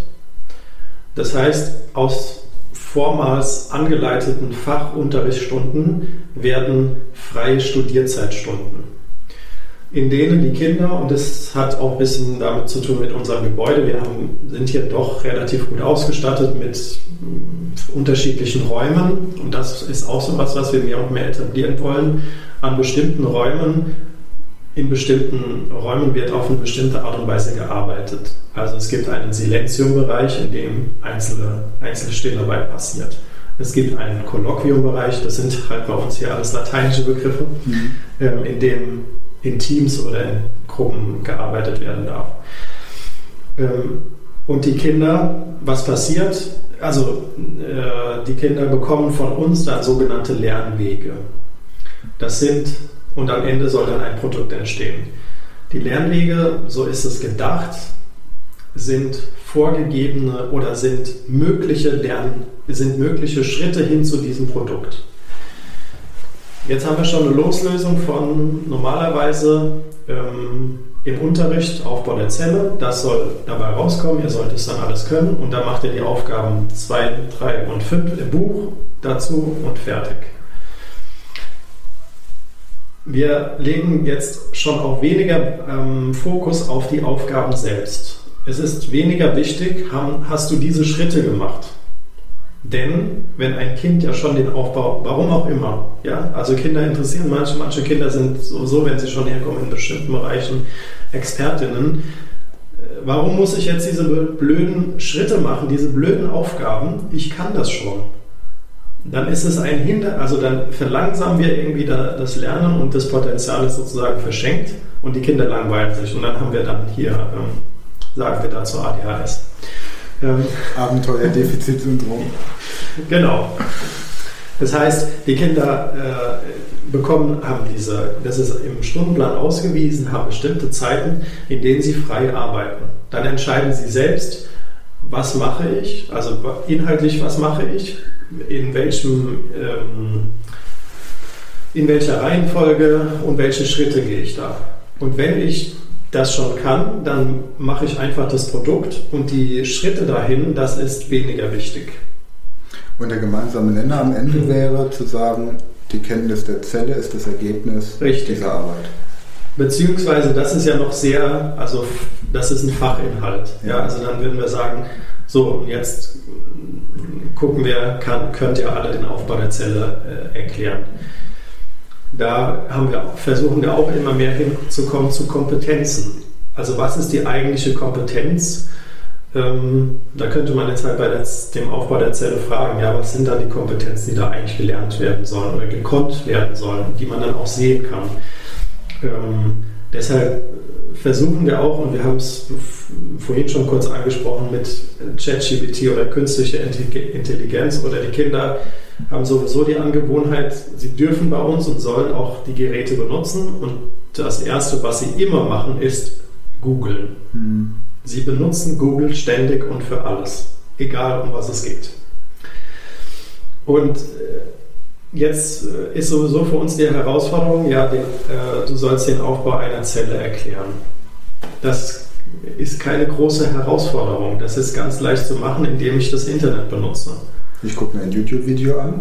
Das heißt, aus vormals angeleiteten Fachunterrichtsstunden werden freie Studierzeitstunden in denen die Kinder, und das hat auch ein bisschen damit zu tun mit unserem Gebäude, wir haben, sind hier doch relativ gut ausgestattet mit unterschiedlichen Räumen und das ist auch so was, was wir mehr und mehr etablieren wollen. An bestimmten Räumen, in bestimmten Räumen wird auf eine bestimmte Art und Weise gearbeitet. Also es gibt einen Silenziumbereich, in dem einzelne, einzelne Stillarbeit passiert. Es gibt einen Kolloquiumbereich, das sind halt bei uns hier alles lateinische Begriffe, mhm. ähm, in dem in Teams oder in Gruppen gearbeitet werden darf. Ähm, und die Kinder, was passiert? Also äh, die Kinder bekommen von uns dann sogenannte Lernwege. Das sind, und am Ende soll dann ein Produkt entstehen. Die Lernwege, so ist es gedacht, sind vorgegebene oder sind mögliche Lern, sind mögliche Schritte hin zu diesem Produkt. Jetzt haben wir schon eine Loslösung von normalerweise ähm, im Unterricht Aufbau der Zelle. Das soll dabei rauskommen. Ihr sollt es dann alles können. Und dann macht ihr die Aufgaben 2, 3 und 5 im Buch dazu und fertig. Wir legen jetzt schon auch weniger ähm, Fokus auf die Aufgaben selbst. Es ist weniger wichtig, haben, hast du diese Schritte gemacht? Denn wenn ein Kind ja schon den Aufbau, warum auch immer, ja, also Kinder interessieren manche, manche Kinder sind sowieso, wenn sie schon herkommen, in bestimmten Bereichen Expertinnen. Warum muss ich jetzt diese blöden Schritte machen, diese blöden Aufgaben? Ich kann das schon. Dann ist es ein Hinder, also dann verlangsamen wir irgendwie das Lernen und das Potenzial ist sozusagen verschenkt und die Kinder langweilen sich und dann haben wir dann hier, ähm, sagen wir dazu ADHS. Ähm, Abenteuerdefizitsyndrom. Genau. Das heißt, die Kinder äh, bekommen, haben diese, das ist im Stundenplan ausgewiesen, haben bestimmte Zeiten, in denen sie frei arbeiten. Dann entscheiden sie selbst, was mache ich, also inhaltlich, was mache ich, in welchem, ähm, in welcher Reihenfolge und welche Schritte gehe ich da. Und wenn ich das schon kann, dann mache ich einfach das Produkt und die Schritte dahin, das ist weniger wichtig. Und der gemeinsame Nenner am Ende mhm. wäre zu sagen, die Kenntnis der Zelle ist das Ergebnis Richtig. dieser Arbeit. Beziehungsweise das ist ja noch sehr, also das ist ein Fachinhalt. Ja, ja also dann würden wir sagen, so jetzt gucken wir, kann, könnt ihr alle den Aufbau der Zelle äh, erklären da haben wir, versuchen wir auch immer mehr hinzukommen zu Kompetenzen. Also was ist die eigentliche Kompetenz? Ähm, da könnte man jetzt halt bei der, dem Aufbau der Zelle fragen, ja, was sind da die Kompetenzen, die da eigentlich gelernt werden sollen oder gekonnt werden sollen, die man dann auch sehen kann. Ähm, deshalb versuchen wir auch, und wir haben es vorhin schon kurz angesprochen, mit ChatGPT oder künstlicher Intelligenz oder die Kinder haben sowieso die Angewohnheit, sie dürfen bei uns und sollen auch die Geräte benutzen. Und das Erste, was sie immer machen, ist googeln. Mhm. Sie benutzen Google ständig und für alles, egal um was es geht. Und äh, jetzt äh, ist sowieso für uns die Herausforderung, ja, den, äh, du sollst den Aufbau einer Zelle erklären. Das ist keine große Herausforderung. Das ist ganz leicht zu machen, indem ich das Internet benutze. Ich gucke mir ein YouTube-Video an,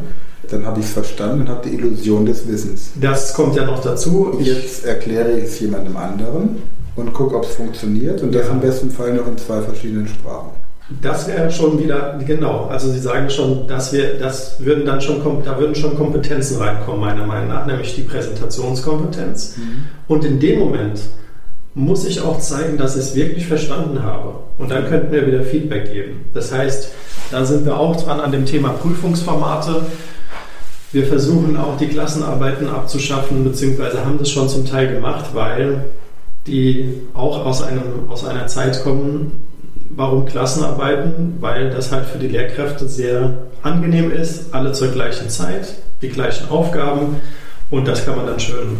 dann habe ich es verstanden und habe die Illusion des Wissens. Das kommt ja noch dazu. Jetzt erkläre ich es jemandem anderen und gucke, ob es funktioniert und das ja. im besten Fall noch in zwei verschiedenen Sprachen. Das wäre schon wieder, genau, also Sie sagen schon, dass wir, das würden dann schon, da würden schon Kompetenzen reinkommen, meiner Meinung nach, nämlich die Präsentationskompetenz. Mhm. Und in dem Moment, muss ich auch zeigen, dass ich es wirklich verstanden habe. Und dann könnten wir wieder Feedback geben. Das heißt, da sind wir auch dran an dem Thema Prüfungsformate. Wir versuchen auch die Klassenarbeiten abzuschaffen, beziehungsweise haben das schon zum Teil gemacht, weil die auch aus, einem, aus einer Zeit kommen. Warum Klassenarbeiten? Weil das halt für die Lehrkräfte sehr angenehm ist, alle zur gleichen Zeit, die gleichen Aufgaben und das kann man dann schön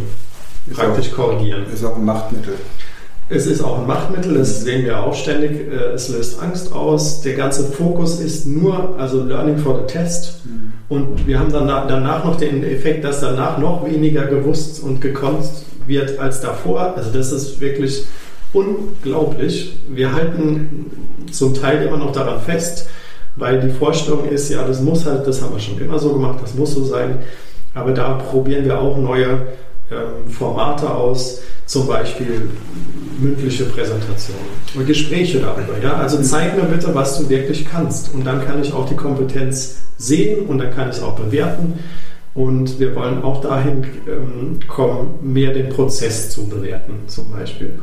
Ist praktisch korrigieren. Ist auch ein Machtmittel. Es ist auch ein Machtmittel, das sehen wir auch ständig. Äh, Es löst Angst aus. Der ganze Fokus ist nur, also Learning for the Test. Und wir haben dann danach noch den Effekt, dass danach noch weniger gewusst und gekonnt wird als davor. Also das ist wirklich unglaublich. Wir halten zum Teil immer noch daran fest, weil die Vorstellung ist, ja, das muss halt, das haben wir schon immer so gemacht, das muss so sein. Aber da probieren wir auch neue ähm, Formate aus, zum Beispiel mündliche Präsentationen und Gespräche darüber. Ja? Also zeig mir bitte, was du wirklich kannst. Und dann kann ich auch die Kompetenz sehen und dann kann ich es auch bewerten. Und wir wollen auch dahin ähm, kommen, mehr den Prozess zu bewerten, zum Beispiel.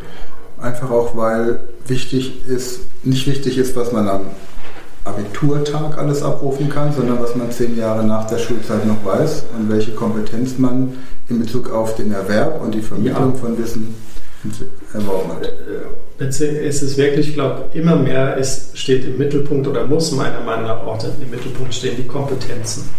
Einfach auch, weil wichtig ist, nicht wichtig ist, was man am Abiturtag alles abrufen kann, sondern was man zehn Jahre nach der Schulzeit noch weiß und welche Kompetenz man in Bezug auf den Erwerb und die Vermittlung Ja. von Wissen erworben hat. Es ist wirklich, ich glaube, immer mehr ist, steht im Mittelpunkt oder muss meiner Meinung nach auch im Mittelpunkt stehen die Kompetenzen.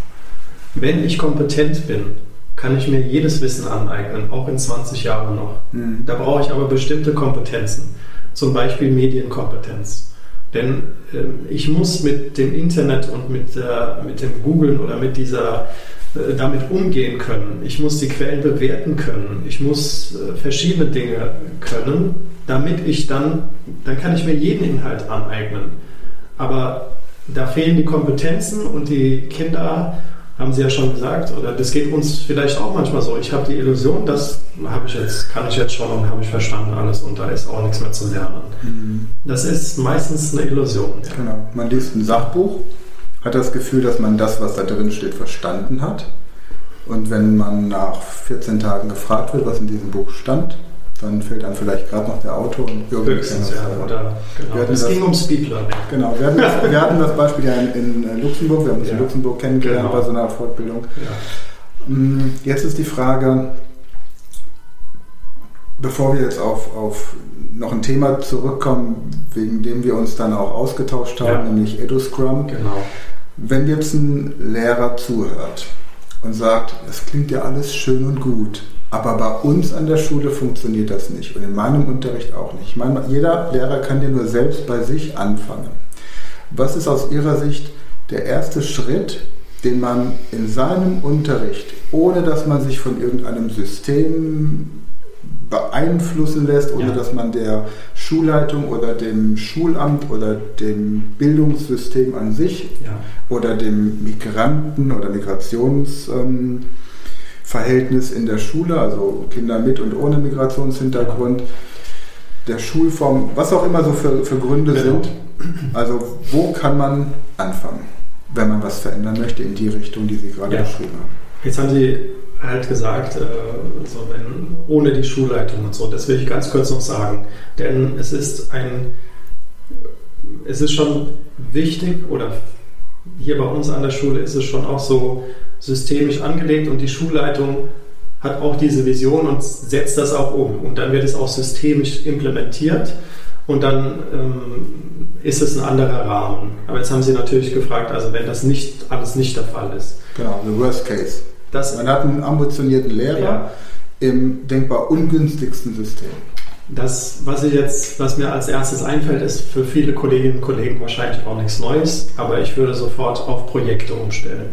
Wenn ich kompetent bin, kann ich mir jedes Wissen aneignen, auch in 20 Jahren noch. Mhm. Da brauche ich aber bestimmte Kompetenzen, zum Beispiel Medienkompetenz. Denn ähm, ich muss mit dem Internet und mit, der, mit dem Googlen oder mit dieser äh, damit umgehen können. Ich muss die Quellen bewerten können. Ich muss äh, verschiedene Dinge können, damit ich dann, dann kann ich mir jeden Inhalt aneignen. Aber da fehlen die Kompetenzen und die Kinder, haben Sie ja schon gesagt, oder das geht uns vielleicht auch manchmal so. Ich habe die Illusion, das habe ich jetzt, kann ich jetzt schon und habe ich verstanden alles und da ist auch nichts mehr zu lernen. Mhm. Das ist meistens eine Illusion. Ja. Genau. Man liest ein Sachbuch, hat das Gefühl, dass man das, was da drin steht, verstanden hat. Und wenn man nach 14 Tagen gefragt wird, was in diesem Buch stand, dann fehlt einem vielleicht gerade noch der Autor und irgendwie Höchstens, ja. wir es. Oder, Wir genau. hatten Es ging um Speedlearning. Genau, wir hatten, das, wir hatten das Beispiel ja in, in Luxemburg, wir haben uns in Ja. Luxemburg kennengelernt Genau. bei so einer Fortbildung. Ja. Mm, Jetzt ist die Frage, bevor wir jetzt auf, auf noch ein Thema zurückkommen, wegen dem wir uns dann auch ausgetauscht haben, Ja. nämlich EduScrum. Genau. Wenn jetzt ein Lehrer zuhört und sagt, das klingt ja alles schön und gut, aber bei uns an der Schule funktioniert das nicht und in meinem Unterricht auch nicht. Ich meine, jeder Lehrer kann ja nur selbst bei sich anfangen. Was ist aus Ihrer Sicht der erste Schritt, den man in seinem Unterricht, ohne dass man sich von irgendeinem System beeinflussen lässt, ohne Ja. dass man der Schulleitung oder dem Schulamt oder dem Bildungssystem an sich Ja. oder dem Migranten- oder Migrationsverhältnis ähm, Verhältnis in der Schule, also Kinder mit und ohne Migrationshintergrund, der Schulform, was auch immer so für, für Gründe Genau. sind. Also wo kann man anfangen, wenn man was verändern möchte in die Richtung, die Sie gerade Ja. beschrieben haben? Jetzt haben Sie halt gesagt, äh, so wenn, ohne die Schulleitung und so, das will ich ganz kurz noch sagen. Denn es ist ein, es ist schon wichtig oder hier bei uns an der Schule ist es schon auch so systemisch angelegt und die Schulleitung hat auch diese Vision und setzt das auch um. Und dann wird es auch systemisch implementiert und dann ähm, ist es ein anderer Rahmen. Aber jetzt haben Sie natürlich gefragt, also wenn das nicht alles nicht der Fall ist. Genau, the worst case. Das Man hat einen ambitionierten Lehrer Ja. im denkbar ungünstigsten System. Das, was ich jetzt, was mir als erstes einfällt, ist für viele Kolleginnen und Kollegen wahrscheinlich auch nichts Neues, aber ich würde sofort auf Projekte umstellen.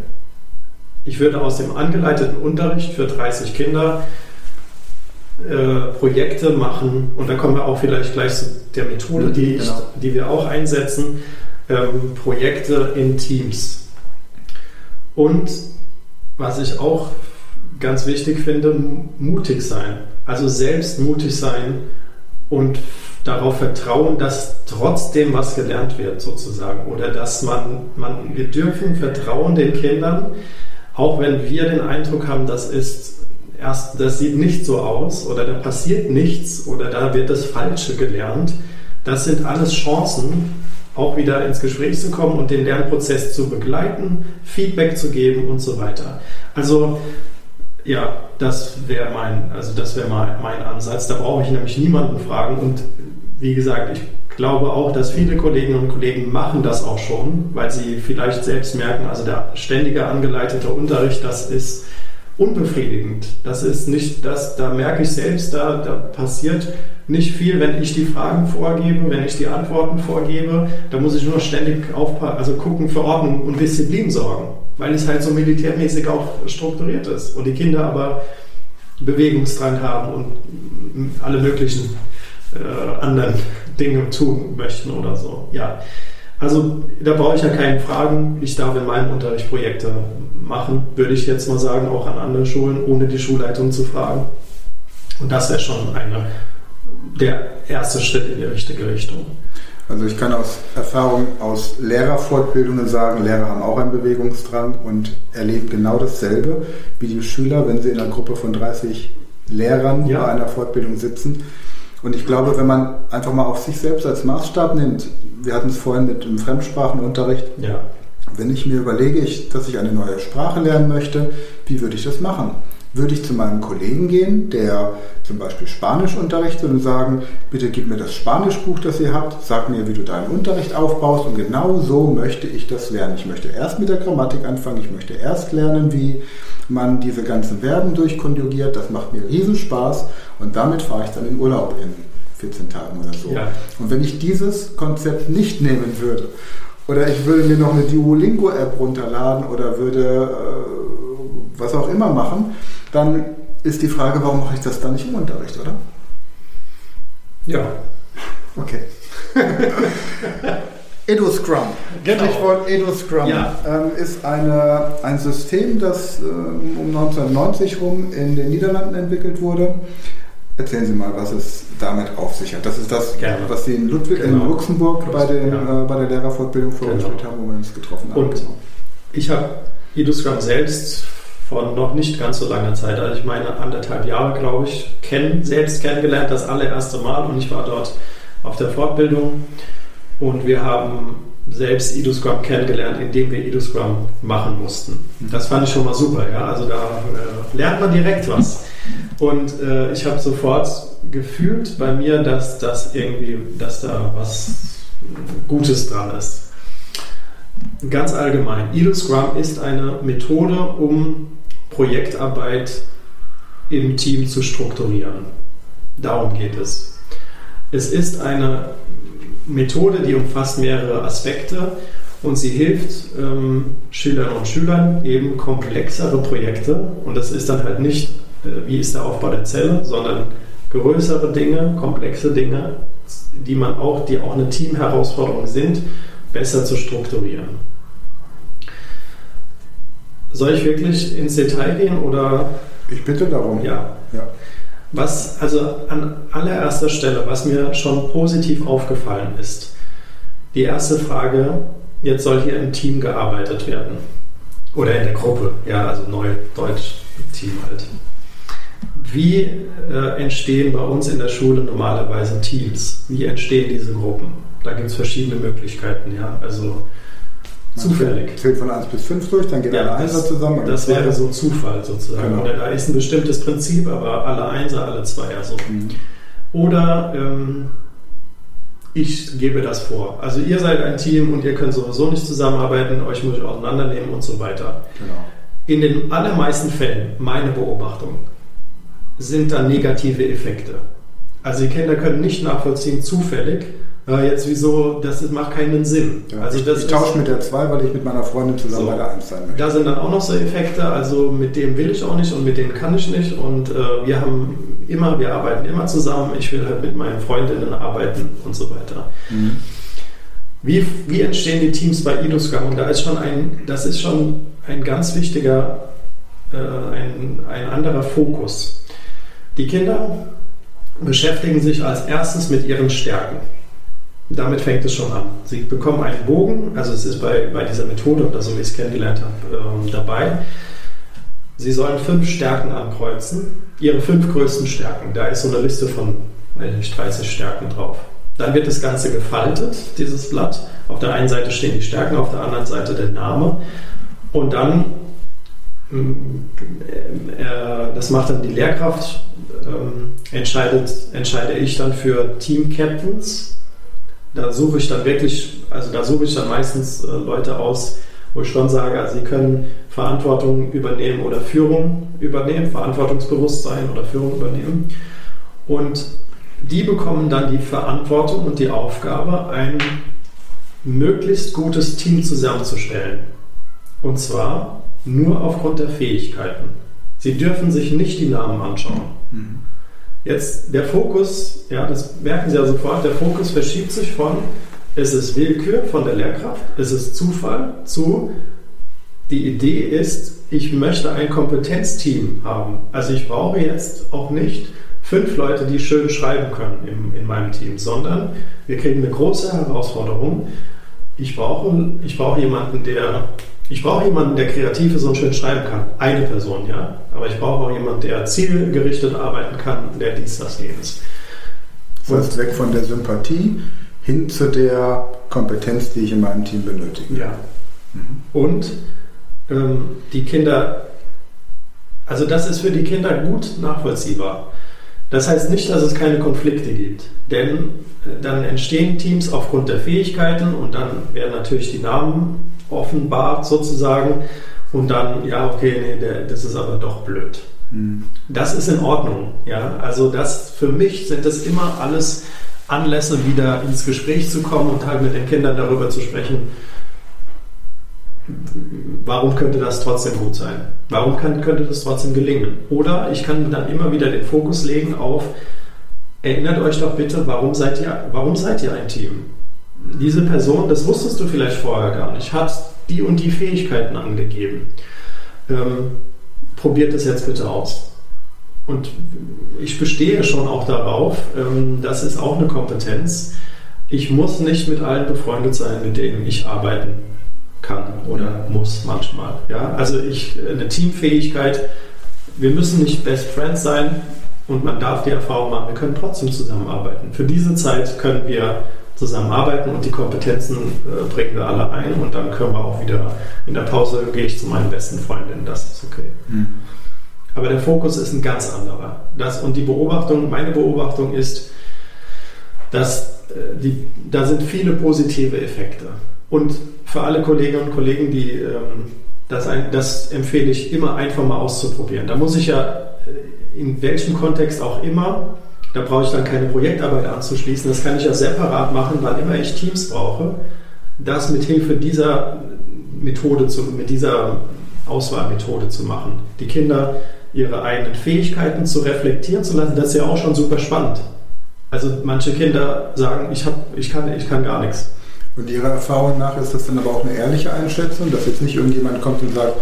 Ich würde aus dem angeleiteten Unterricht für 30 Kinder äh, Projekte machen und da kommen wir auch vielleicht gleich zu der Methode, Mhm, die, ich, genau. die wir auch einsetzen, ähm, Projekte in Teams. Und was ich auch ganz wichtig finde, mutig sein. Also selbst mutig sein und darauf vertrauen, dass trotzdem was gelernt wird, sozusagen. Oder dass man, man wir dürfen vertrauen den Kindern, auch wenn wir den Eindruck haben, das ist erst, das sieht nicht so aus oder da passiert nichts oder da wird das Falsche gelernt. Das sind alles Chancen, auch wieder ins Gespräch zu kommen und den Lernprozess zu begleiten, Feedback zu geben und so weiter. Also ja, das wäre mein, also das wäre mein, Ansatz. Da brauche ich nämlich niemanden fragen und wie gesagt, ich glaube auch, dass viele Kolleginnen und Kollegen machen das auch schon, weil sie vielleicht selbst merken, also der ständige angeleitete Unterricht, das ist unbefriedigend. Das ist nicht, das, da merke ich selbst, da, da passiert nicht viel, wenn ich die Fragen vorgebe, wenn ich die Antworten vorgebe. Da muss ich nur ständig aufpassen, also gucken, für Ordnung und Disziplin sorgen, weil es halt so militärmäßig auch strukturiert ist und die Kinder aber Bewegungsdrang haben und alle möglichen äh, anderen Dinge tun möchten oder so. Ja. Also da brauche ich ja keine Fragen. Ich darf in meinem Unterricht Projekte machen, würde ich jetzt mal sagen, auch an anderen Schulen, ohne die Schulleitung zu fragen. Und das wäre schon eine, der erste Schritt in die richtige Richtung. Also ich kann aus Erfahrung aus Lehrerfortbildungen sagen, Lehrer haben auch einen Bewegungsdrang und erleben genau dasselbe wie die Schüler, wenn sie in einer Gruppe von 30 Lehrern ja. bei einer Fortbildung sitzen. Und ich glaube, wenn man einfach mal auf sich selbst als Maßstab nimmt, wir hatten es vorhin mit dem Fremdsprachenunterricht, ja. wenn ich mir überlege, dass ich eine neue Sprache lernen möchte, wie würde ich das machen? Würde ich zu meinem Kollegen gehen, der zum Beispiel Spanisch unterrichtet und sagen, bitte gib mir das Spanischbuch, das ihr habt, sag mir, wie du deinen Unterricht aufbaust und genau so möchte ich das lernen. Ich möchte erst mit der Grammatik anfangen, ich möchte erst lernen, wie man diese ganzen Verben durchkonjugiert, das macht mir riesen Spaß und damit fahre ich dann in Urlaub in 14 Tagen oder so. Ja. Und wenn ich dieses Konzept nicht nehmen würde, oder ich würde mir noch eine Duolingo-App runterladen oder würde äh, was auch immer machen, dann ist die Frage, warum mache ich das dann nicht im Unterricht, oder? Ja. Okay. EduScrum. Genau. Stichwort EduScrum ja. ähm, ist eine, ein System, das ähm, um 1990 rum in den Niederlanden entwickelt wurde. Erzählen Sie mal, was es damit auf sich hat. Das ist das, Gerne. was Sie in, Ludwig, genau. in Luxemburg bei, den, ja. äh, bei der Lehrerfortbildung vorgestellt genau. haben, wo wir uns getroffen haben. Und ich habe EduScrum selbst vor noch nicht ganz so langer Zeit, also ich meine anderthalb Jahre, glaube ich, kenn, selbst kennengelernt, das allererste Mal und ich war dort auf der Fortbildung und wir haben selbst EduScrum kennengelernt, indem wir EduScrum machen mussten. Das fand ich schon mal super. Ja? Also da äh, lernt man direkt was. Und äh, ich habe sofort gefühlt bei mir, dass das irgendwie, dass da was Gutes dran ist. Ganz allgemein, EduScrum ist eine Methode, um Projektarbeit im Team zu strukturieren. Darum geht es. Es ist eine Methode, die umfasst mehrere Aspekte und sie hilft ähm, Schülerinnen und Schülern eben komplexere Projekte und das ist dann halt nicht, äh, wie ist der Aufbau der Zelle, sondern größere Dinge, komplexe Dinge, die man auch, die auch eine Teamherausforderung sind, besser zu strukturieren. Soll ich wirklich ins Detail gehen oder? Ich bitte darum. Ja. ja. Was also an allererster Stelle, was mir schon positiv aufgefallen ist, die erste Frage, jetzt soll hier im Team gearbeitet werden. Oder in der Gruppe, ja, also Neudeutsch-Team halt. Wie äh, entstehen bei uns in der Schule normalerweise Teams? Wie entstehen diese Gruppen? Da gibt es verschiedene Möglichkeiten, ja. Also Zufällig. Zählt von 1 bis 5 durch, dann geht ja, alle Einser zusammen. Das wäre so Zufall sozusagen. Genau. Oder da ist ein bestimmtes Prinzip, aber alle Einser, alle Zweier so. Mhm. Oder ähm, ich gebe das vor. Also ihr seid ein Team und ihr könnt sowieso nicht zusammenarbeiten, euch muss ich auseinandernehmen und so weiter. Genau. In den allermeisten Fällen, meine Beobachtung, sind da negative Effekte. Also die Kinder können nicht nachvollziehen, zufällig, äh, jetzt wieso, das macht keinen Sinn. Ja, also das ich tausche mit der 2, weil ich mit meiner Freundin zusammen so, bei der 1 sein möchte. Da sind dann auch noch so Effekte, also mit dem will ich auch nicht und mit dem kann ich nicht und äh, wir haben immer, wir arbeiten immer zusammen, ich will halt mit meinen Freundinnen arbeiten und so weiter. Mhm. Wie, wie entstehen die Teams bei Idusgang? Und da ist schon ein, das ist schon ein ganz wichtiger, äh, ein, ein anderer Fokus. Die Kinder beschäftigen sich als erstes mit ihren Stärken. Damit fängt es schon an. Sie bekommen einen Bogen, also es ist bei, bei dieser Methode oder so, wie ich es kennengelernt habe, ähm, dabei. Sie sollen fünf Stärken ankreuzen, ihre fünf größten Stärken. Da ist so eine Liste von nicht, 30 Stärken drauf. Dann wird das Ganze gefaltet, dieses Blatt. Auf der einen Seite stehen die Stärken, auf der anderen Seite der Name. Und dann, äh, das macht dann die Lehrkraft, äh, entscheidet, entscheide ich dann für Team Captains. Da suche ich dann wirklich, also da suche ich dann meistens äh, Leute aus, wo ich schon sage, also sie können Verantwortung übernehmen oder Führung übernehmen, Verantwortungsbewusstsein oder Führung übernehmen. Und die bekommen dann die Verantwortung und die Aufgabe, ein möglichst gutes Team zusammenzustellen. Und zwar nur aufgrund der Fähigkeiten. Sie dürfen sich nicht die Namen anschauen. Mhm. Jetzt der Fokus, ja, das merken Sie ja sofort, der Fokus verschiebt sich von, es ist Willkür von der Lehrkraft, es ist Zufall zu, die Idee ist, ich möchte ein Kompetenzteam haben. Also ich brauche jetzt auch nicht fünf Leute, die schön schreiben können im, in meinem Team, sondern wir kriegen eine große Herausforderung. Ich brauche, ich brauche jemanden, der ich brauche jemanden, der kreativ ist und schön schreiben kann. Eine Person, ja. Aber ich brauche auch jemanden, der zielgerichtet arbeiten kann, der dies, das, jenes. Heißt, weg von der Sympathie hin zu der Kompetenz, die ich in meinem Team benötige. Ja. Mhm. Und ähm, die Kinder, also das ist für die Kinder gut nachvollziehbar. Das heißt nicht, dass es keine Konflikte gibt, denn äh, dann entstehen Teams aufgrund der Fähigkeiten und dann werden natürlich die Namen offenbart sozusagen und dann, ja, okay, nee, der, das ist aber doch blöd. Mhm. Das ist in Ordnung, ja. Also das für mich sind das immer alles Anlässe, wieder ins Gespräch zu kommen und halt mit den Kindern darüber zu sprechen, warum könnte das trotzdem gut sein? Warum kann, könnte das trotzdem gelingen? Oder ich kann dann immer wieder den Fokus legen auf, erinnert euch doch bitte, warum seid ihr, warum seid ihr ein Team? Diese Person, das wusstest du vielleicht vorher gar nicht, hat die und die Fähigkeiten angegeben. Ähm, probiert es jetzt bitte aus. Und ich bestehe schon auch darauf, ähm, das ist auch eine Kompetenz. Ich muss nicht mit allen befreundet sein, mit denen ich arbeiten kann oder muss manchmal. Ja? Also ich, eine Teamfähigkeit, wir müssen nicht Best Friends sein und man darf die Erfahrung machen, wir können trotzdem zusammenarbeiten. Für diese Zeit können wir zusammenarbeiten und die Kompetenzen äh, bringen wir alle ein und dann können wir auch wieder in der Pause gehe ich zu meinen besten Freundinnen, das ist okay. Mhm. Aber der Fokus ist ein ganz anderer. Das, und die Beobachtung, meine Beobachtung ist, dass äh, die, da sind viele positive Effekte. Und für alle Kolleginnen und Kollegen, die ähm, das, ein, das empfehle ich immer einfach mal auszuprobieren. Da muss ich ja äh, in welchem Kontext auch immer, da brauche ich dann keine Projektarbeit anzuschließen. Das kann ich ja separat machen, wann immer ich Teams brauche, das mit Hilfe dieser Methode zu, mit dieser Auswahlmethode zu machen. Die Kinder ihre eigenen Fähigkeiten zu reflektieren zu lassen, das ist ja auch schon super spannend. Also manche Kinder sagen, ich, hab, ich, kann, ich kann gar nichts. Und Ihrer Erfahrung nach ist das dann aber auch eine ehrliche Einschätzung, dass jetzt nicht irgendjemand kommt und sagt,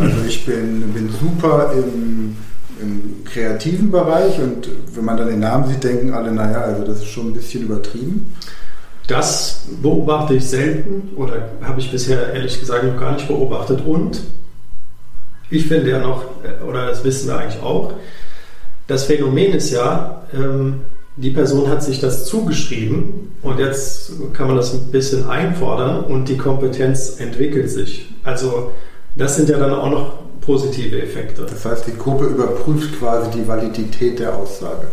also ich bin, bin super im, im kreativen Bereich und wenn man dann den Namen sieht, denken alle, naja, also das ist schon ein bisschen übertrieben. Das beobachte ich selten oder habe ich bisher ehrlich gesagt noch gar nicht beobachtet. Und ich finde ja noch, oder das wissen wir eigentlich auch, das Phänomen ist ja, ähm, die Person hat sich das zugeschrieben und jetzt kann man das ein bisschen einfordern und die Kompetenz entwickelt sich. Also das sind ja dann auch noch positive Effekte. Das heißt, die Gruppe überprüft quasi die Validität der Aussage.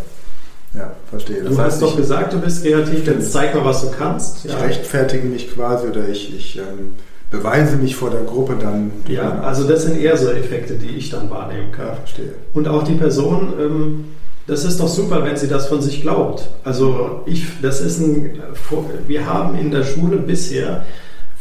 Ja, verstehe. Das du heißt, hast doch gesagt, du bist kreativ, jetzt zeig mal, was du kannst. Ich ja. rechtfertige mich quasi oder ich, ich ähm, beweise mich vor der Gruppe dann. Ja, also das sind eher so Effekte, die ich dann wahrnehmen kann. Ja, verstehe. Und auch die Person ähm, das ist doch super, wenn sie das von sich glaubt. Also ich, das ist ein, wir haben in der Schule bisher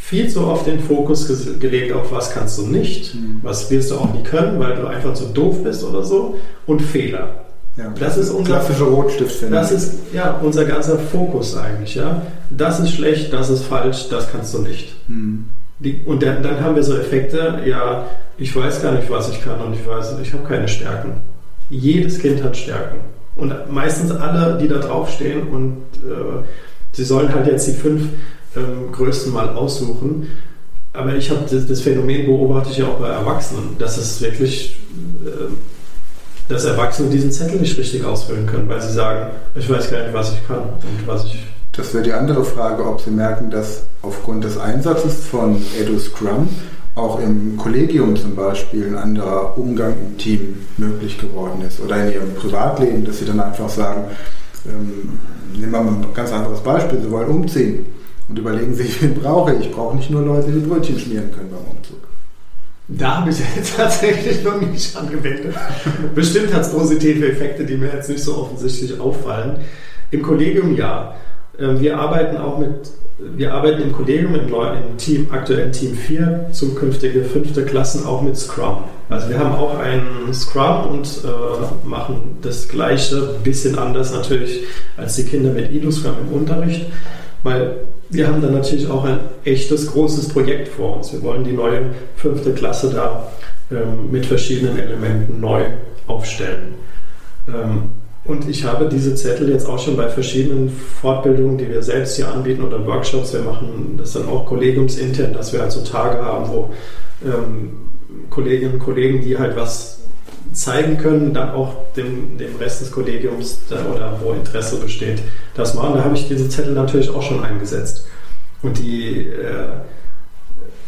viel zu oft den Fokus gelegt auf was kannst du nicht, mhm. was wirst du auch nie können, weil du einfach zu doof bist oder so und Fehler. Ja, das ist unser klassische Rotstiftfinder. Das ist ja unser ganzer Fokus eigentlich. Ja, das ist schlecht, das ist falsch, das kannst du nicht. Mhm. Die, und dann, dann haben wir so Effekte. Ja, ich weiß gar nicht, was ich kann und ich weiß, ich habe keine Stärken. Jedes Kind hat Stärken. Und meistens alle, die da draufstehen und äh, sie sollen halt jetzt die fünf ähm, größten mal aussuchen. aber ich habe das, das, Phänomen beobachte ich ja auch bei Erwachsenen, dass es wirklich, äh, dass Erwachsene diesen Zettel nicht richtig ausfüllen können, weil sie sagen, ich weiß gar nicht, was ich kann und was ich. Das wäre die andere Frage, ob Sie merken, dass aufgrund des Einsatzes von Edu Scrum auch im Kollegium zum Beispiel ein anderer Umgang im Team möglich geworden ist oder in Ihrem Privatleben, dass Sie dann einfach sagen, ähm, nehmen wir mal ein ganz anderes Beispiel, Sie wollen umziehen und überlegen sich, wen brauche ich. Ich brauche nicht nur Leute, die Brötchen schmieren können beim Umzug. Da habe ich jetzt tatsächlich noch nicht angewendet. Bestimmt hat es positive Effekte, die mir jetzt nicht so offensichtlich auffallen. Im Kollegium ja. Ähm, wir arbeiten auch mit, wir arbeiten im Kollegium im, im Team, aktuell Team 4, zukünftige fünfte Klassen auch mit Scrum. Also wir haben auch einen Scrum und äh, machen das Gleiche, bisschen anders natürlich als die Kinder mit Ido Scrum im Unterricht, weil wir haben dann natürlich auch ein echtes großes Projekt vor uns. Wir wollen die neue fünfte Klasse da ähm, mit verschiedenen Elementen neu aufstellen. Ähm, und ich habe diese Zettel jetzt auch schon bei verschiedenen Fortbildungen, die wir selbst hier anbieten oder Workshops. Wir machen das dann auch kollegiumsintern, dass wir also Tage haben, wo ähm, Kolleginnen und Kollegen, die halt was zeigen können, dann auch dem, dem Rest des Kollegiums oder wo Interesse besteht, das machen. Da habe ich diese Zettel natürlich auch schon eingesetzt. Und die, äh,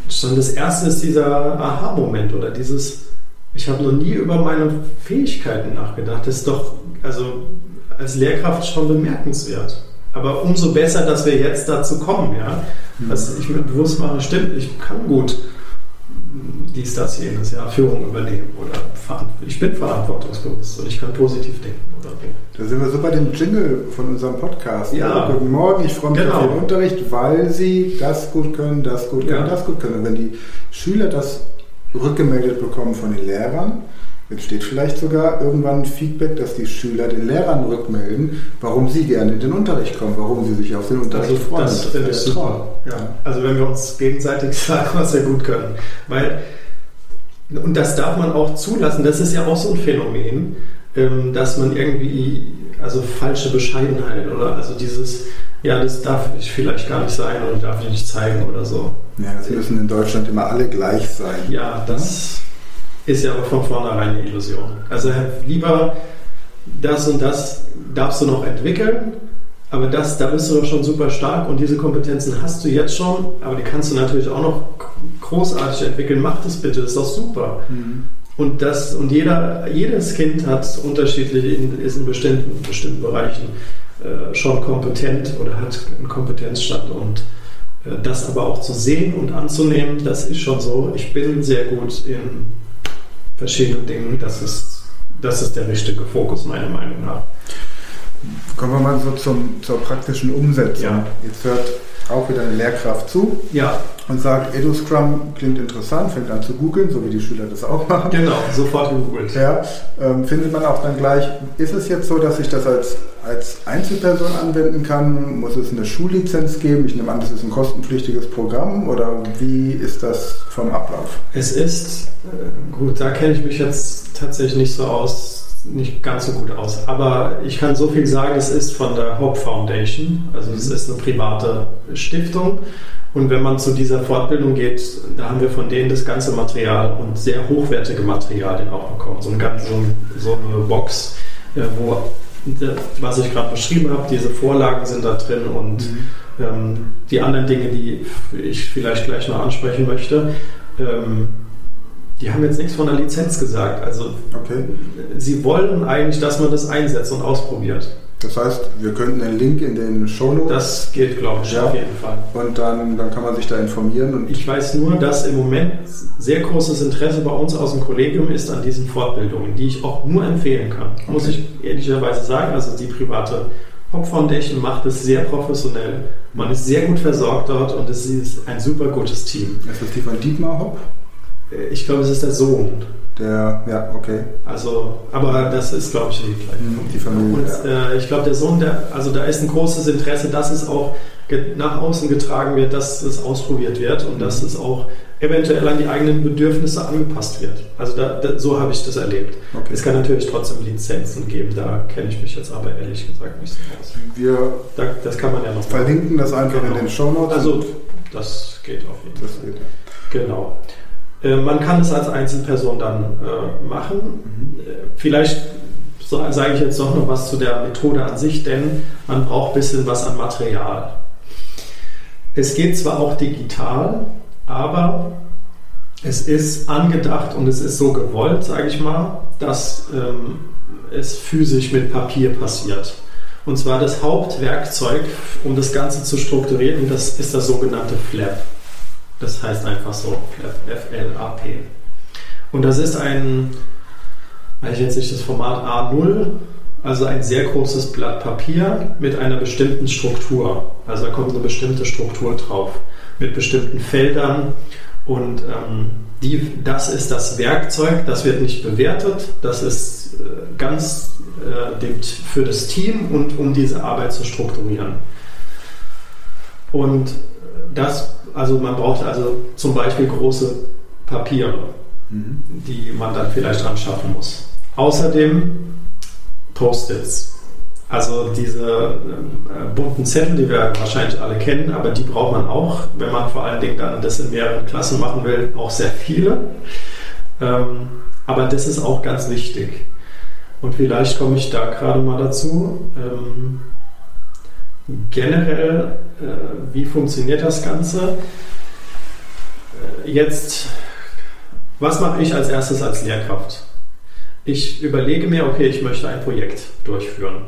schon das erste ist dieser Aha-Moment oder dieses, ich habe noch nie über meine Fähigkeiten nachgedacht. Das ist doch, also als Lehrkraft schon bemerkenswert. Aber umso besser, dass wir jetzt dazu kommen, ja. Mhm. Dass ich mir bewusst mache, stimmt, ich kann gut dies, das, jenes, ja, Führung übernehmen oder ich bin verantwortungsbewusst und ich kann positiv denken oder. Da sind wir so bei dem Jingle von unserem Podcast. Ja. Guten Morgen, ich freue mich genau. auf den Unterricht, weil Sie das gut können, das gut können, ja. das gut können. Und wenn die Schüler das rückgemeldet bekommen von den Lehrern, entsteht vielleicht sogar irgendwann Feedback, dass die Schüler den Lehrern rückmelden, warum sie gerne in den Unterricht kommen, warum sie sich auf den Unterricht also, freuen. Das, finde ich super. Ja. Also wenn wir uns gegenseitig sagen, was wir gut können. Weil, und das darf man auch zulassen, das ist ja auch so ein Phänomen, ähm, dass man irgendwie, also falsche Bescheidenheit oder also dieses, ja, das darf ich vielleicht gar nicht sein oder darf ich nicht zeigen oder so. Ja, sie müssen in Deutschland immer alle gleich sein. Ja, das ist ja aber von vornherein eine Illusion. Also lieber das und das darfst du noch entwickeln, aber das, da bist du doch schon super stark und diese Kompetenzen hast du jetzt schon, aber die kannst du natürlich auch noch großartig entwickeln. Mach das bitte, das ist doch super. Mhm. Und, das, und jeder, jedes Kind hat unterschiedlich, ist in bestimmten, bestimmten Bereichen äh, schon kompetent oder hat einen Kompetenzstand. Und äh, das aber auch zu sehen und anzunehmen, das ist schon so. Ich bin sehr gut in verschiedenen Dingen. Das ist, das ist der richtige Fokus, meiner Meinung nach. Kommen wir mal so zum, zur praktischen Umsetzung. Ja. Jetzt hört auch wieder eine Lehrkraft zu ja. und sagt, EduScrum klingt interessant, fängt an zu googeln, so wie die Schüler das auch machen. Genau, sofort gegoogelt. Ja, ähm, findet man auch dann gleich, ist es jetzt so, dass ich das als, als Einzelperson anwenden kann? Muss es eine Schullizenz geben? Ich nehme an, das ist ein kostenpflichtiges Programm oder wie ist das vom Ablauf? Es ist, äh, gut, da kenne ich mich jetzt tatsächlich nicht so aus nicht ganz so gut aus. Aber ich kann so viel sagen, es ist von der Hope Foundation, also es ist eine private Stiftung. Und wenn man zu dieser Fortbildung geht, da haben wir von denen das ganze Material und sehr hochwertige Materialien auch bekommen. So eine, ganze, so eine Box, äh, wo was ich gerade beschrieben habe, diese Vorlagen sind da drin und mhm. ähm, die anderen Dinge, die ich vielleicht gleich noch ansprechen möchte. Ähm, die haben jetzt nichts von der Lizenz gesagt. Also okay. sie wollen eigentlich, dass man das einsetzt und ausprobiert. Das heißt, wir könnten einen Link in den Show Notes. Das geht, glaube ich, ja. auf jeden Fall. Und dann, dann kann man sich da informieren. Und ich weiß nur, dass im Moment sehr großes Interesse bei uns aus dem Kollegium ist an diesen Fortbildungen, die ich auch nur empfehlen kann. Okay. Muss ich ehrlicherweise sagen. Also die private Hop Foundation macht es sehr professionell. Man ist sehr gut versorgt dort und es ist ein super gutes Team. Ist das die von Dietmar Hopp? Äh, ich glaube, es ist der Sohn. Der, ja, okay. Also, aber das ist, glaube ich, die gleiche mhm, Die Familie. Und ja. äh, ich glaube, der Sohn, der, also da ist ein großes Interesse, dass es auch nach außen getragen wird, dass es ausprobiert wird und mhm. dass es auch eventuell an die eigenen Bedürfnisse angepasst wird. Also da, da, so habe ich das erlebt. Okay. Es kann natürlich trotzdem Lizenzen geben, da kenne ich mich jetzt aber ehrlich gesagt nicht so aus. Wir da, das kann man ja noch verlinken das einfach genau. in den Show Notes. Also das geht auf jeden Fall. Genau. Äh, man kann es als Einzelperson dann äh, machen. Äh, vielleicht sage ich jetzt doch noch was zu der Methode an sich, denn man braucht ein bisschen was an Material. Es geht zwar auch digital, aber es ist angedacht und es ist so gewollt, sage ich mal, dass ähm, es physisch mit Papier passiert. Und zwar das Hauptwerkzeug, um das Ganze zu strukturieren, das ist das sogenannte Flap. Das heißt einfach so Flap. Und das ist ein, ich jetzt nicht das Format A0, also ein sehr großes Blatt Papier mit einer bestimmten Struktur. Also da kommt eine bestimmte Struktur drauf, mit bestimmten Feldern. Und ähm, die, das ist das Werkzeug, das wird nicht bewertet, das ist äh, ganz äh, für das Team und um diese Arbeit zu strukturieren. Und das, also man braucht also zum Beispiel große Papiere, mhm. die man dann vielleicht anschaffen muss. Außerdem Post-its. Also diese äh, bunten Zettel, die wir wahrscheinlich alle kennen, aber die braucht man auch, wenn man vor allen Dingen dann das in mehreren Klassen machen will, auch sehr viele. Ähm, aber das ist auch ganz wichtig. Und vielleicht komme ich da gerade mal dazu. Generell, äh, wie funktioniert das Ganze? Äh, jetzt, was mache ich als erstes als Lehrkraft? Ich überlege mir, okay, ich möchte ein Projekt durchführen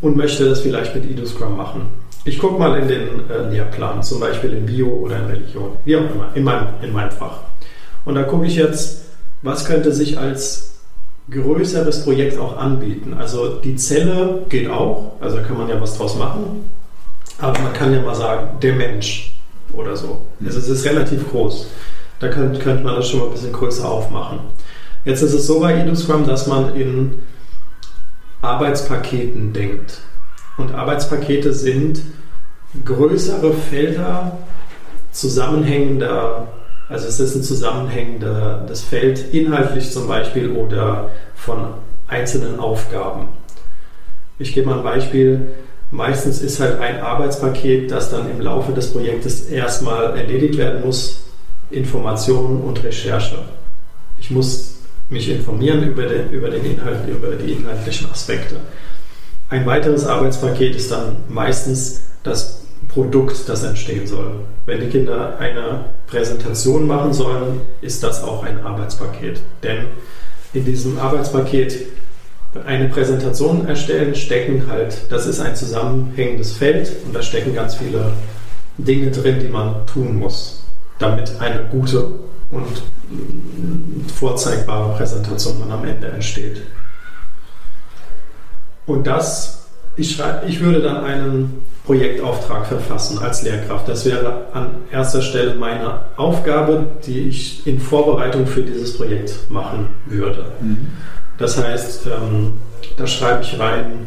und möchte das vielleicht mit EduScrum machen. Ich gucke mal in den äh, Lehrplan, zum Beispiel in Bio oder in Religion, wie auch immer, in meinem, in meinem Fach. Und da gucke ich jetzt, was könnte sich als größeres Projekt auch anbieten. Also die Zelle geht auch, also da kann man ja was draus machen, aber man kann ja mal sagen, der Mensch oder so. Also es ist relativ groß. Da könnte, könnte man das schon mal ein bisschen größer aufmachen. Jetzt ist es so bei EduScrum, dass man in Arbeitspaketen denkt. Und Arbeitspakete sind größere Felder zusammenhängender also es ist ein zusammenhängendes Feld, inhaltlich zum Beispiel oder von einzelnen Aufgaben. Ich gebe mal ein Beispiel. Meistens ist halt ein Arbeitspaket, das dann im Laufe des Projektes erstmal erledigt werden muss, Informationen und Recherche. Ich muss mich informieren über den, über den Inhalt, über die inhaltlichen Aspekte. Ein weiteres Arbeitspaket ist dann meistens das Produkt, das entstehen soll. Wenn die Kinder eine Präsentation machen sollen, ist das auch ein Arbeitspaket. Denn in diesem Arbeitspaket eine Präsentation erstellen, stecken halt, das ist ein zusammenhängendes Feld und da stecken ganz viele Dinge drin, die man tun muss, damit eine gute und vorzeigbare Präsentation dann am Ende entsteht. Und das, ich, ich würde dann einen Projektauftrag verfassen als Lehrkraft. Das wäre an erster Stelle meine Aufgabe, die ich in Vorbereitung für dieses Projekt machen würde. Mhm. Das heißt, ähm, da schreibe ich rein,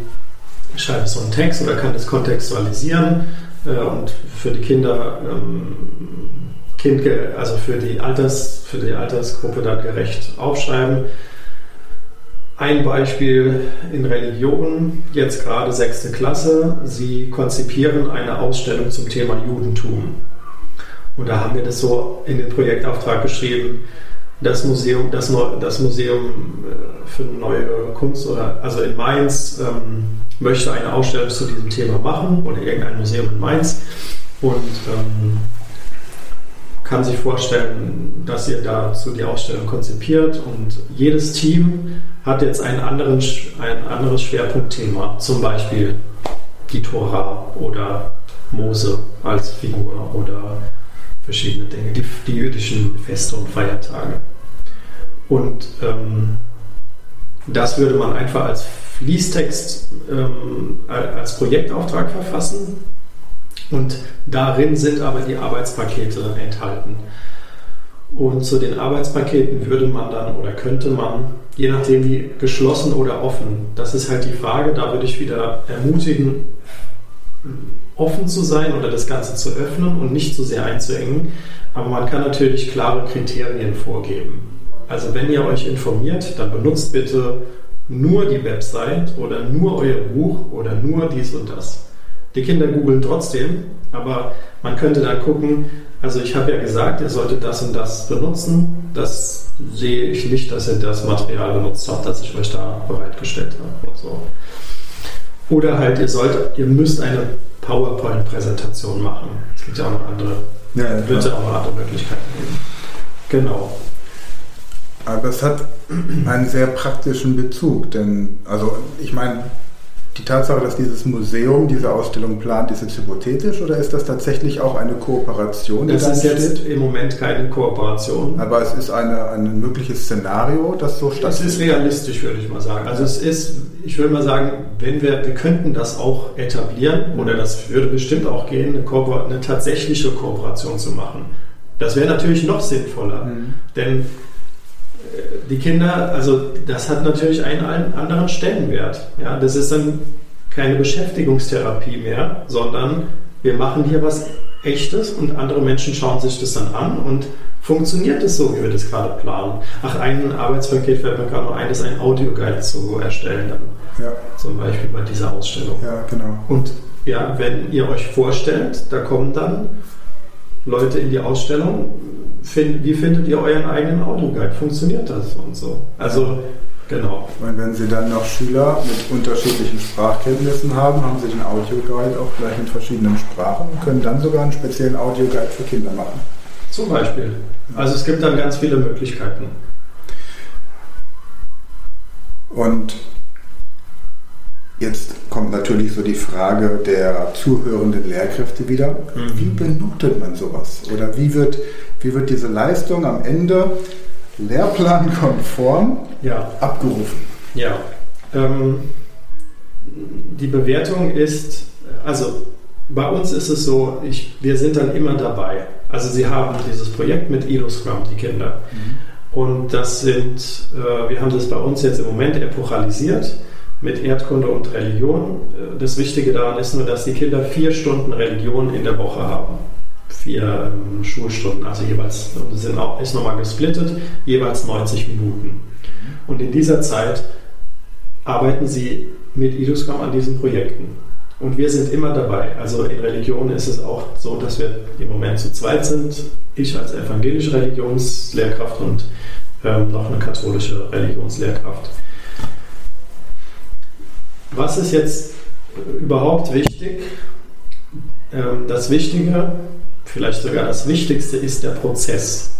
ich schreibe so einen Text oder kann das kontextualisieren äh, und für die Kinder, ähm, kind, also für die, Alters, für die Altersgruppe dann gerecht aufschreiben ein Beispiel in Religion, jetzt gerade sechste Klasse. Sie konzipieren eine Ausstellung zum Thema Judentum. Und da haben wir das so in den Projektauftrag geschrieben, das Museum, das, das Museum äh, für neue Kunst oder also in Mainz ähm, möchte eine Ausstellung zu diesem Thema machen oder irgendein Museum in Mainz und ähm, kann sich vorstellen, dass ihr dazu die Ausstellung konzipiert und jedes Team hat jetzt einen anderen, ein anderes Schwerpunktthema, zum Beispiel die Tora oder Mose als Figur oder verschiedene Dinge, die, die jüdischen Feste und Feiertage. Und ähm, das würde man einfach als Fließtext ähm, als Projektauftrag verfassen und darin sind aber die Arbeitspakete enthalten. Und zu den Arbeitspaketen würde man dann oder könnte man, je nachdem wie geschlossen oder offen, das ist halt die Frage, da würde ich wieder ermutigen, offen zu sein oder das Ganze zu öffnen und nicht zu sehr einzuengen. Aber man kann natürlich klare Kriterien vorgeben. Also wenn ihr euch informiert, dann benutzt bitte nur die Website oder nur euer Buch oder nur dies und das. Die Kinder googeln trotzdem, aber man könnte dann gucken, also ich habe ja gesagt, ihr solltet das und das benutzen. Das sehe ich nicht, dass ihr das Material benutzt habt, das ich euch da bereitgestellt habe und so. Oder halt, ihr sollt, ihr müsst eine PowerPoint-Präsentation machen. Es gibt ja auch noch andere, Ja, ja, wird ja auch noch andere Möglichkeiten geben. Genau. Aber es hat einen sehr praktischen Bezug, denn, also ich meine, die Tatsache, dass dieses Museum diese Ausstellung plant, ist jetzt hypothetisch oder ist das tatsächlich auch eine Kooperation, da ist jetzt entsteht? im Moment keine Kooperation. Aber es ist eine, ein mögliches Szenario, das so Das stattfindet. ist realistisch, würde ich mal sagen. Also es ist, ich würde mal sagen, wenn wir, wir könnten das auch etablieren oder das würde bestimmt auch gehen, eine, Kooper eine tatsächliche Kooperation zu machen. Das wäre natürlich noch sinnvoller, Mhm. denn die Kinder, also das hat natürlich einen, einen anderen Stellenwert. Ja, das ist dann keine Beschäftigungstherapie mehr, sondern wir machen hier was Echtes und andere Menschen schauen sich das dann an und funktioniert es so, wie wir das gerade planen. Ach, ein Arbeitspaket fällt mir gerade noch ein, ist ein Audioguide zu erstellen, dann Ja, zum Beispiel bei dieser Ausstellung. ja, genau. Und ja, wenn ihr euch vorstellt, da kommen dann Leute in die Ausstellung, find, wie findet ihr euren eigenen Audioguide? Funktioniert das und so? Also, genau. Und wenn Sie dann noch Schüler mit unterschiedlichen Sprachkenntnissen haben, haben Sie den Audioguide auch gleich in verschiedenen Sprachen und können dann sogar einen speziellen Audioguide für Kinder machen. Zum Beispiel. Also es gibt dann ganz viele Möglichkeiten. Und jetzt kommt natürlich so die Frage der zuhörenden Lehrkräfte wieder. Mhm. Wie benotet man sowas? Oder wie wird, wie wird diese Leistung am Ende lehrplankonform Ja, abgerufen? ja. Ähm, die Bewertung ist, also bei uns ist es so, ich, wir sind dann immer dabei. Also sie haben dieses Projekt mit Scrum, die Kinder. Und das sind, äh, wir haben das bei uns jetzt im Moment epochalisiert mit Erdkunde und Religion. Äh, Das Wichtige daran ist nur, dass die Kinder vier Stunden Religion in der Woche haben. Vier ähm, Schulstunden, also jeweils, sind auch, ist nochmal gesplittet, jeweils 90 Minuten. Und in dieser Zeit arbeiten sie mit Iduscom an diesen Projekten. Und wir sind immer dabei. Also in Religion ist es auch so, dass wir im Moment zu zweit sind. Ich als evangelische Religionslehrkraft und ähm, noch eine katholische Religionslehrkraft. Was ist jetzt überhaupt wichtig? Ähm, das Wichtige, vielleicht sogar das Wichtigste, ist der Prozess.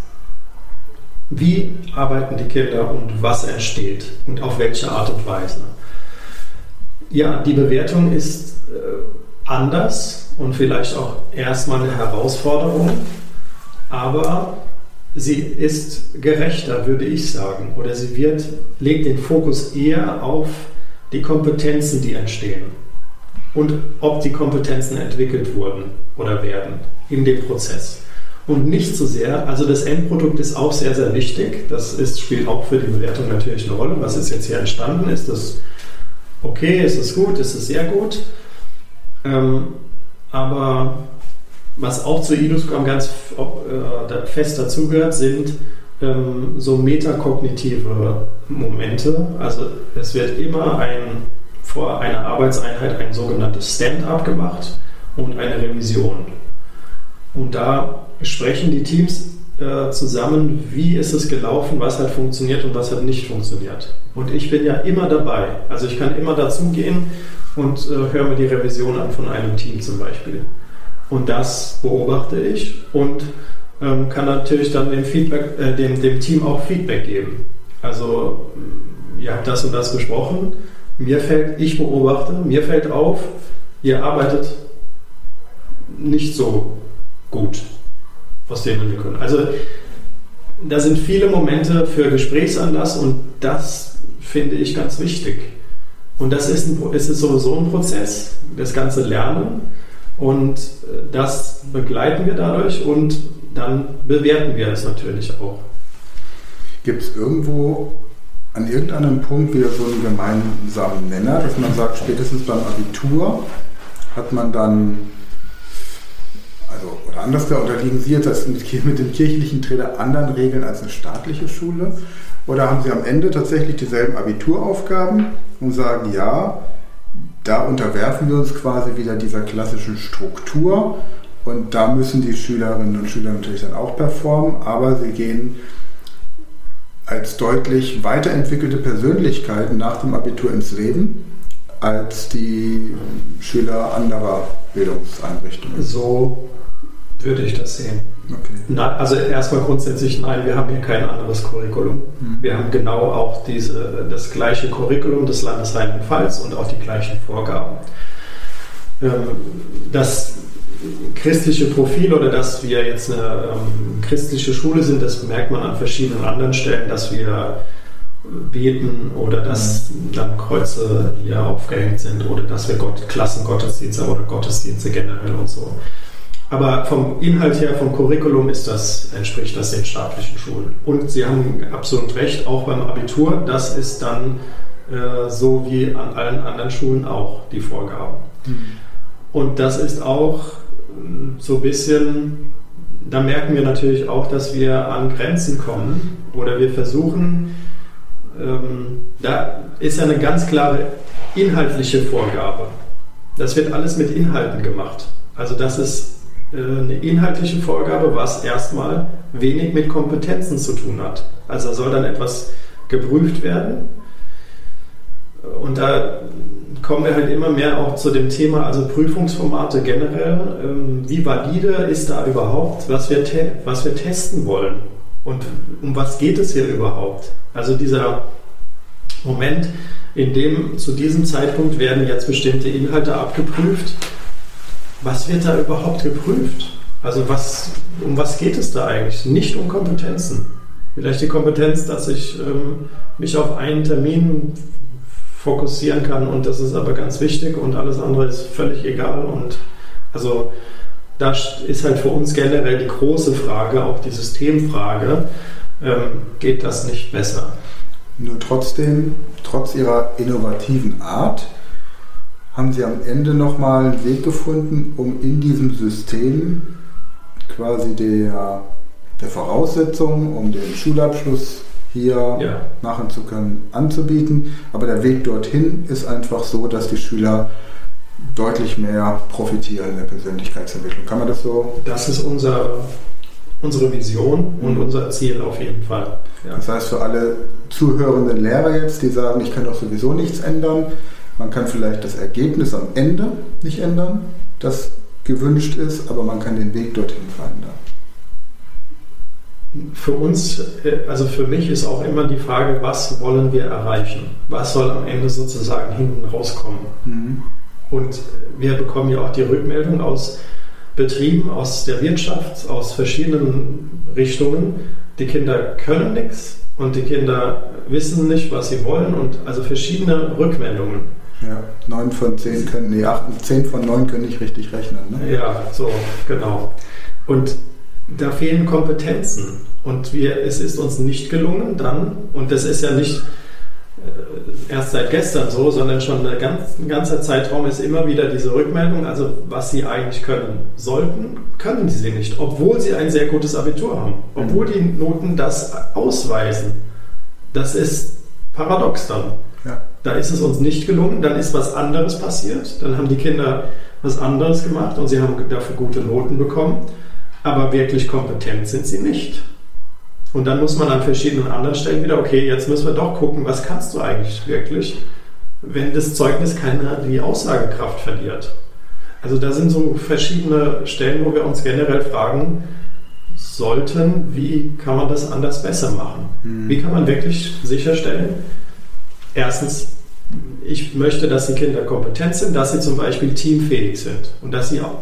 Wie arbeiten die Kinder und was entsteht und auf welche Art und Weise? Ja, die Bewertung ist äh, anders und vielleicht auch erstmal eine Herausforderung, aber sie ist gerechter, würde ich sagen, oder sie wird, legt den Fokus eher auf die Kompetenzen, die entstehen und ob die Kompetenzen entwickelt wurden oder werden in dem Prozess. Und nicht so sehr, also das Endprodukt ist auch sehr, sehr wichtig. Das ist, spielt auch für die Bewertung natürlich eine Rolle. Was ist jetzt hier entstanden? Ist das okay? Ist es gut? Ist es sehr gut? Ähm, aber was auch zu Iduscom ganz äh, fest dazugehört, sind ähm, so metakognitive Momente. Also es wird immer ein, vor einer Arbeitseinheit ein sogenanntes Stand-up gemacht und eine Revision. Und da sprechen die Teams äh, zusammen, wie ist es gelaufen, was hat funktioniert und was hat nicht funktioniert. Und ich bin ja immer dabei. Also ich kann immer dazugehen und äh, höre mir die Revision an von einem Team zum Beispiel. Und das beobachte ich und ähm, kann natürlich dann dem, Feedback, äh, dem, dem Team auch Feedback geben. Also ihr habt das und das besprochen. Mir fällt, ich beobachte, mir fällt auf, ihr arbeitet nicht so gut aus denen wir können. Also da sind viele Momente für Gesprächsanlass und das finde ich ganz wichtig. Und das ist, ein, ist sowieso ein Prozess, das ganze Lernen und das begleiten wir dadurch und dann bewerten wir es natürlich auch. Gibt es irgendwo an irgendeinem Punkt wieder so einen gemeinsamen Nenner, dass man sagt, spätestens beim Abitur hat man dann also, oder anders unterliegen Sie jetzt als mit dem kirchlichen Trainer anderen Regeln als eine staatliche Schule? Oder haben Sie am Ende tatsächlich dieselben Abituraufgaben und sagen, ja, da unterwerfen wir uns quasi wieder dieser klassischen Struktur und da müssen die Schülerinnen und Schüler natürlich dann auch performen, aber sie gehen als deutlich weiterentwickelte Persönlichkeiten nach dem Abitur ins Leben als die Schüler anderer Bildungseinrichtungen. So würde ich das sehen. Okay. Na, also erstmal grundsätzlich, nein, wir haben hier kein anderes Curriculum. Mhm. Wir haben genau auch diese, das gleiche Curriculum des Landes Rheinland-Pfalz und auch die gleichen Vorgaben. Ähm, Das christliche Profil oder dass wir jetzt eine ähm, christliche Schule sind, das merkt man an verschiedenen anderen Stellen, dass wir beten oder dass dann Kreuze hier aufgehängt sind oder dass wir Gott, Klassengottesdienste oder Gottesdienste generell und so. Aber vom Inhalt her, vom Curriculum ist das, entspricht das den staatlichen Schulen. Und Sie haben absolut recht, auch beim Abitur, das ist dann äh, so wie an allen anderen Schulen auch die Vorgaben. Und das ist auch so ein bisschen, da merken wir natürlich auch, dass wir an Grenzen kommen oder wir versuchen, ähm, da ist ja eine ganz klare inhaltliche Vorgabe. Das wird alles mit Inhalten gemacht. Also das ist äh, eine inhaltliche Vorgabe, was erstmal wenig mit Kompetenzen zu tun hat. Also soll dann etwas geprüft werden. Und da kommen wir halt immer mehr auch zu dem Thema, also Prüfungsformate generell. Ähm, Wie valide ist da überhaupt, was wir, was wir testen wollen? Und um was geht es hier überhaupt? Also dieser Moment, in dem zu diesem Zeitpunkt werden jetzt bestimmte Inhalte abgeprüft. Was wird da überhaupt geprüft? Also was, um was geht es da eigentlich? Nicht um Kompetenzen. Vielleicht die Kompetenz, dass ich ähm, mich auf einen Termin fokussieren kann und das ist aber ganz wichtig und alles andere ist völlig egal. Und also da ist halt für uns generell die große Frage, auch die Systemfrage, ähm, geht das nicht besser? Nur trotzdem, trotz ihrer innovativen Art, haben sie am Ende nochmal einen Weg gefunden, um in diesem System quasi der, der Voraussetzungen, um den Schulabschluss hier Ja. machen zu können, anzubieten. Aber der Weg dorthin ist einfach so, dass die Schüler deutlich mehr profitieren in der Persönlichkeitsentwicklung. Kann man das so? Das ist unser, unsere Vision und unser Ziel auf jeden Fall. Ja. Das heißt für alle zuhörenden Lehrer jetzt, die sagen, ich kann doch sowieso nichts ändern, man kann vielleicht das Ergebnis am Ende nicht ändern, das gewünscht ist, aber man kann den Weg dorthin verändern. Für uns, äh, also für mich ist auch immer die Frage, was wollen wir erreichen? Was soll am Ende sozusagen hinten rauskommen? Und wir bekommen ja auch die Rückmeldung aus Betrieben, aus der Wirtschaft, aus verschiedenen Richtungen. Die Kinder können nichts und die Kinder wissen nicht, was sie wollen und also verschiedene Rückmeldungen. Ja, 9 von 10 können, nee, 8, 10 von 9 können nicht richtig rechnen. Ne? Ja, so, genau. Und da fehlen Kompetenzen. Und wir, es ist uns nicht gelungen, dann, und das ist ja nicht äh, erst seit gestern so, sondern schon eine ganz, ein ganzer Zeitraum ist immer wieder diese Rückmeldung, also was sie eigentlich können sollten, können sie nicht, obwohl sie ein sehr gutes Abitur haben, obwohl die Noten das ausweisen. Das ist paradox dann. Ja. Da ist es uns nicht gelungen, dann ist was anderes passiert, dann haben die Kinder was anderes gemacht und sie haben dafür gute Noten bekommen, aber wirklich kompetent sind sie nicht. Und dann muss man an verschiedenen anderen Stellen wieder, okay, jetzt müssen wir doch gucken, was kannst du eigentlich wirklich, wenn das Zeugnis keine die Aussagekraft verliert. Also da sind so verschiedene Stellen, wo wir uns generell fragen sollten, wie kann man das anders besser machen? Wie kann man wirklich sicherstellen, erstens, ich möchte, dass die Kinder kompetent sind, dass sie zum Beispiel teamfähig sind und dass sie auch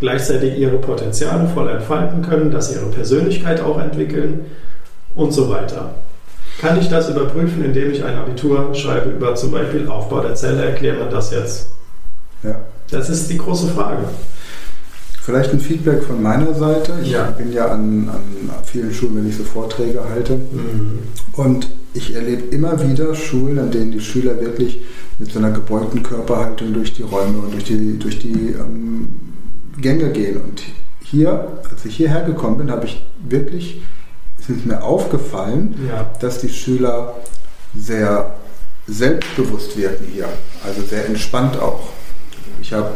gleichzeitig ihre Potenziale voll entfalten können, dass sie ihre Persönlichkeit auch entwickeln und so weiter. Kann ich das überprüfen, indem ich ein Abitur schreibe über zum Beispiel Aufbau der Zelle? Erkläre mir das jetzt. Ja. Das ist die große Frage. Vielleicht ein Feedback von meiner Seite. Ich Ja. bin ja an, an vielen Schulen, wenn ich so Vorträge halte. Und ich erlebe immer wieder Schulen, an denen die Schüler wirklich mit so einer gebeugten Körperhaltung durch die Räume und durch die, durch die ähm, Gänge gehen. Und hier, als ich hierher gekommen bin, habe ich wirklich, es ist mir aufgefallen, Ja. dass die Schüler sehr selbstbewusst wirken hier. Also sehr entspannt auch. Ich habe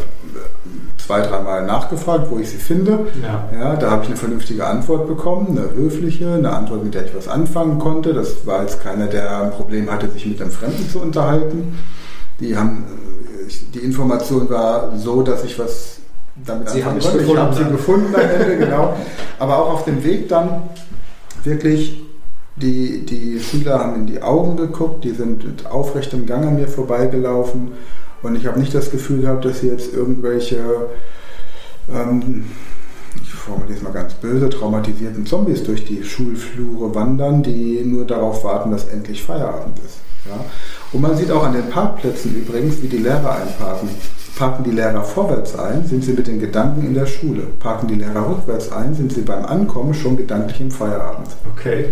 zwei, dreimal nachgefragt, wo ich sie finde. Ja. Ja, da habe ich eine vernünftige Antwort bekommen, eine höfliche, eine Antwort, mit der ich was anfangen konnte. Das war jetzt keiner, der ein Problem hatte, sich mit einem Fremden zu unterhalten. Die haben, die Information war so, dass ich was damit Sie haben anfangen mich konnte. Ich gefunden habe sie dann. gefunden am Ende, genau. Aber auch auf dem Weg dann wirklich, die, die Schüler haben in die Augen geguckt, die sind mit aufrechtem Gang an mir vorbeigelaufen und ich habe nicht das Gefühl gehabt, dass sie jetzt irgendwelche, ähm, ich formuliere es mal ganz böse, traumatisierten Zombies durch die Schulflure wandern, die nur darauf warten, dass endlich Feierabend ist. Ja? Und man sieht auch an den Parkplätzen übrigens, wie die Lehrer einparken. Parken die Lehrer vorwärts ein, sind sie mit den Gedanken in der Schule. Parken die Lehrer rückwärts ein, sind sie beim Ankommen schon gedanklich im Feierabend. Okay.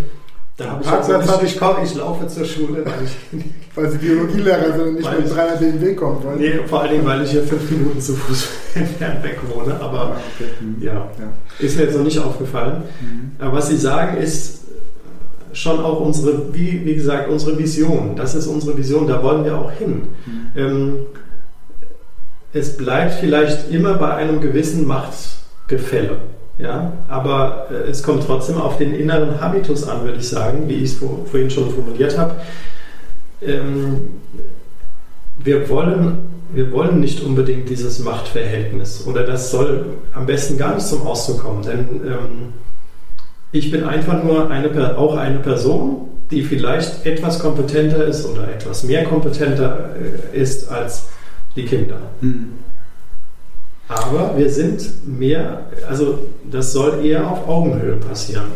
Da habe ich Parkplatz also hab nicht, ich- ich, komm, ich laufe zur Schule. Weil ich, Weil sie Biologielehrer sind und nicht mit ich- 300 BMW kommen wollen. nee, vor allen Dingen, weil ich hier fünf Minuten zu Fuß entfernt weg wohne. Aber Ah, okay. Hm. ja, Ja. ist mir jetzt noch nicht aufgefallen. Mhm. Aber was Sie sagen, ist schon auch unsere, wie, wie gesagt, unsere Vision. Das ist unsere Vision, da wollen wir auch hin. Ähm, es bleibt vielleicht immer bei einem gewissen Machtgefälle. Ja? Aber äh, es kommt trotzdem auf den inneren Habitus an, würde ich sagen, wie ich es vor, vorhin schon formuliert habe. Ähm, wir, wollen, wir wollen nicht unbedingt dieses Machtverhältnis oder das soll am besten gar nicht zum Ausdruck kommen, denn ähm, ich bin einfach nur eine, auch eine Person, die vielleicht etwas kompetenter ist oder etwas mehr kompetenter äh, ist als die Kinder. Hm. Aber wir sind mehr, also das soll eher auf Augenhöhe passieren.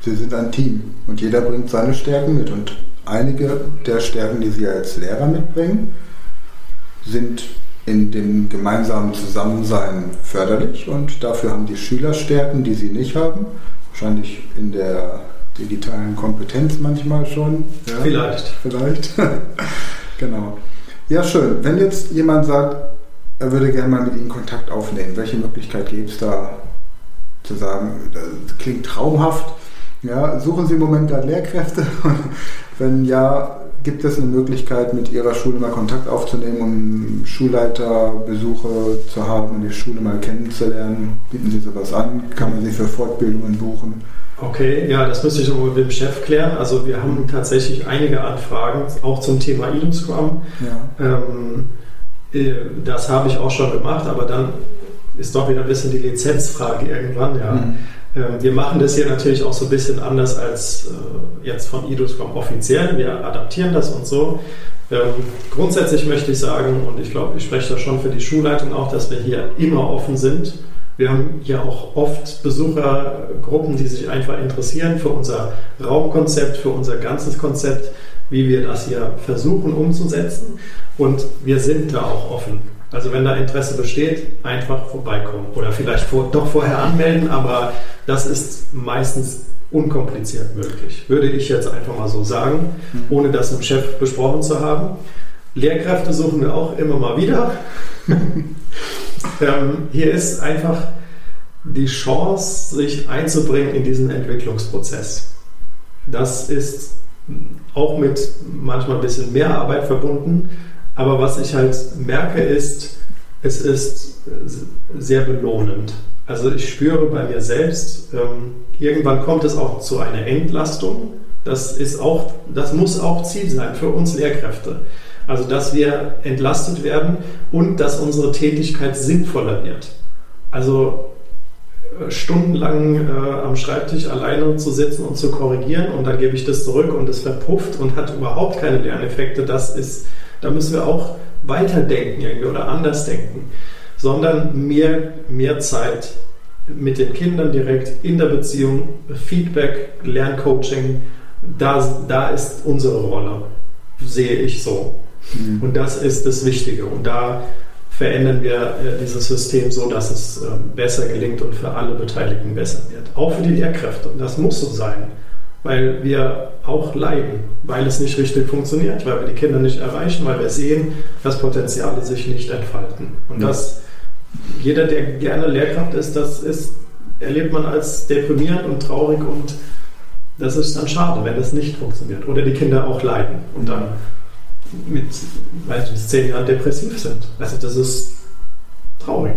Sie sind ein Team und jeder bringt seine Stärken mit. Und einige der Stärken, die Sie als Lehrer mitbringen, sind in dem gemeinsamen Zusammensein förderlich und dafür haben die Schüler Stärken, die sie nicht haben. Wahrscheinlich in der digitalen Kompetenz manchmal schon. Ja, Vielleicht. Vielleicht. genau. Ja, schön. Wenn jetzt jemand sagt, er würde gerne mal mit Ihnen Kontakt aufnehmen, welche Möglichkeit gibt es da zu sagen, das klingt traumhaft. Ja, suchen Sie im Moment gerade Lehrkräfte? Wenn ja, gibt es eine Möglichkeit, mit Ihrer Schule mal Kontakt aufzunehmen, um Schulleiterbesuche zu haben und die Schule mal kennenzulernen? Bieten Sie sowas an? Kann man sie für Fortbildungen buchen? Okay, ja, das müsste ich nochmal mit dem Chef klären. Also wir haben tatsächlich einige Anfragen, auch zum Thema Idum Scrum. Ja. Ähm, äh, das habe ich auch schon gemacht, aber dann ist doch wieder ein bisschen die Lizenzfrage irgendwann. Ja. Mhm. Ähm, wir machen das hier natürlich auch so ein bisschen anders als äh, jetzt von IDOSCOM offiziell. Wir adaptieren das und so. Ähm, grundsätzlich möchte ich sagen, und ich glaube, ich spreche da schon für die Schulleitung auch, dass wir hier immer offen sind. Wir haben hier auch oft Besuchergruppen, die sich einfach interessieren für unser Raumkonzept, für unser ganzes Konzept, wie wir das hier versuchen umzusetzen. Und wir sind da auch offen. Also wenn da Interesse besteht, einfach vorbeikommen oder vielleicht vor, doch vorher anmelden, aber das ist meistens unkompliziert möglich, würde ich jetzt einfach mal so sagen, ohne das mit dem Chef besprochen zu haben. Lehrkräfte suchen wir auch immer mal wieder. ähm, hier ist einfach die Chance, sich einzubringen in diesen Entwicklungsprozess. Das ist auch mit manchmal ein bisschen mehr Arbeit verbunden, aber was ich halt merke ist, es ist sehr belohnend. Also ich spüre bei mir selbst, ähm, irgendwann kommt es auch zu einer Entlastung. Das, ist auch, das muss auch Ziel sein für uns Lehrkräfte. Also dass wir entlastet werden und dass unsere Tätigkeit sinnvoller wird. Also äh, stundenlang äh, am Schreibtisch alleine zu sitzen und zu korrigieren und dann gebe ich das zurück und es verpufft und hat überhaupt keine Lerneffekte, das ist, da müssen wir auch weiterdenken irgendwie oder anders denken, sondern mehr, mehr Zeit mit den Kindern direkt in der Beziehung, Feedback, Lerncoaching, da, da ist unsere Rolle, sehe ich so. Mhm. Und das ist das Wichtige. Und da verändern wir äh, dieses System so, dass es äh, besser gelingt und für alle Beteiligten besser wird. Auch für die Lehrkräfte. Und das muss so sein, weil wir auch leiden, weil es nicht richtig funktioniert, weil wir die Kinder nicht erreichen, weil wir sehen, dass Potenziale sich nicht entfalten. Und Ja. das, jeder, der gerne Lehrkraft ist, das ist, erlebt man als deprimierend und traurig und das ist dann schade, wenn das nicht funktioniert oder die Kinder auch leiden. Und dann mit weiß nicht, zehn Jahren depressiv sind. Also das ist traurig.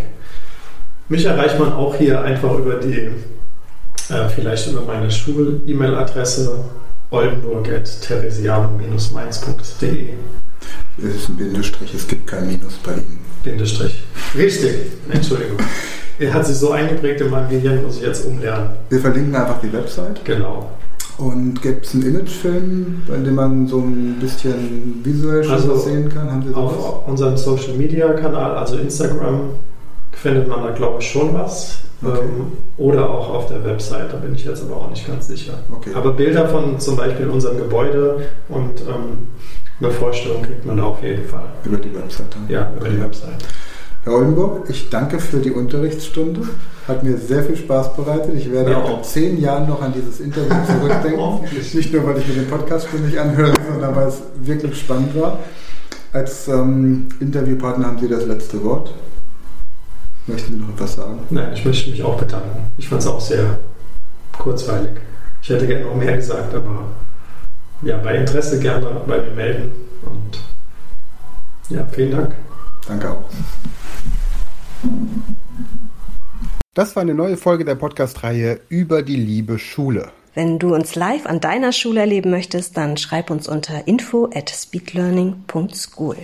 Mich erreicht man auch hier einfach über die, äh, vielleicht über meine Schul-E-Mail-Adresse oldenburg.theresianum-mainz.de. Es ist ein Bindestrich, es gibt kein Minus bei Ihnen. Bindestrich. Richtig, Entschuldigung. Er hat sich so eingeprägt in meinem Gehirn, muss ich jetzt umlernen. Wir verlinken einfach die Website. Genau. Und gibt es einen Imagefilm, bei dem man so ein bisschen visuell schon Also was sehen kann? Haben Sie sowas? Auf unserem Social Media Kanal, also Instagram, findet man da glaube ich schon was. Okay. Ähm, oder auch auf der Website, da bin ich jetzt aber auch nicht ganz sicher. Okay. Aber Bilder von zum Beispiel unserem Gebäude und ähm, eine Vorstellung kriegt man da auf jeden Fall. Über die Website. dann? Ja, über die Okay. Website. Herr Oldenburg, ich danke für die Unterrichtsstunde. Hat mir sehr viel Spaß bereitet. Ich werde Mir in auch. zehn Jahren noch an dieses Interview zurückdenken. Nicht nur, weil ich mir den Podcast ständig anhöre, sondern weil es wirklich spannend war. Als ähm, Interviewpartner haben Sie das letzte Wort. Möchten Sie noch etwas sagen? Nein, ich möchte mich auch bedanken. Ich fand es auch sehr kurzweilig. Ich hätte gerne noch mehr gesagt, aber ja, bei Interesse gerne bei mir melden. Und ja, vielen Dank. Danke auch. Das war eine neue Folge der Podcast-Reihe über die liebe Schule. Wenn du uns live an deiner Schule erleben möchtest, dann schreib uns unter info at speedlearning.school.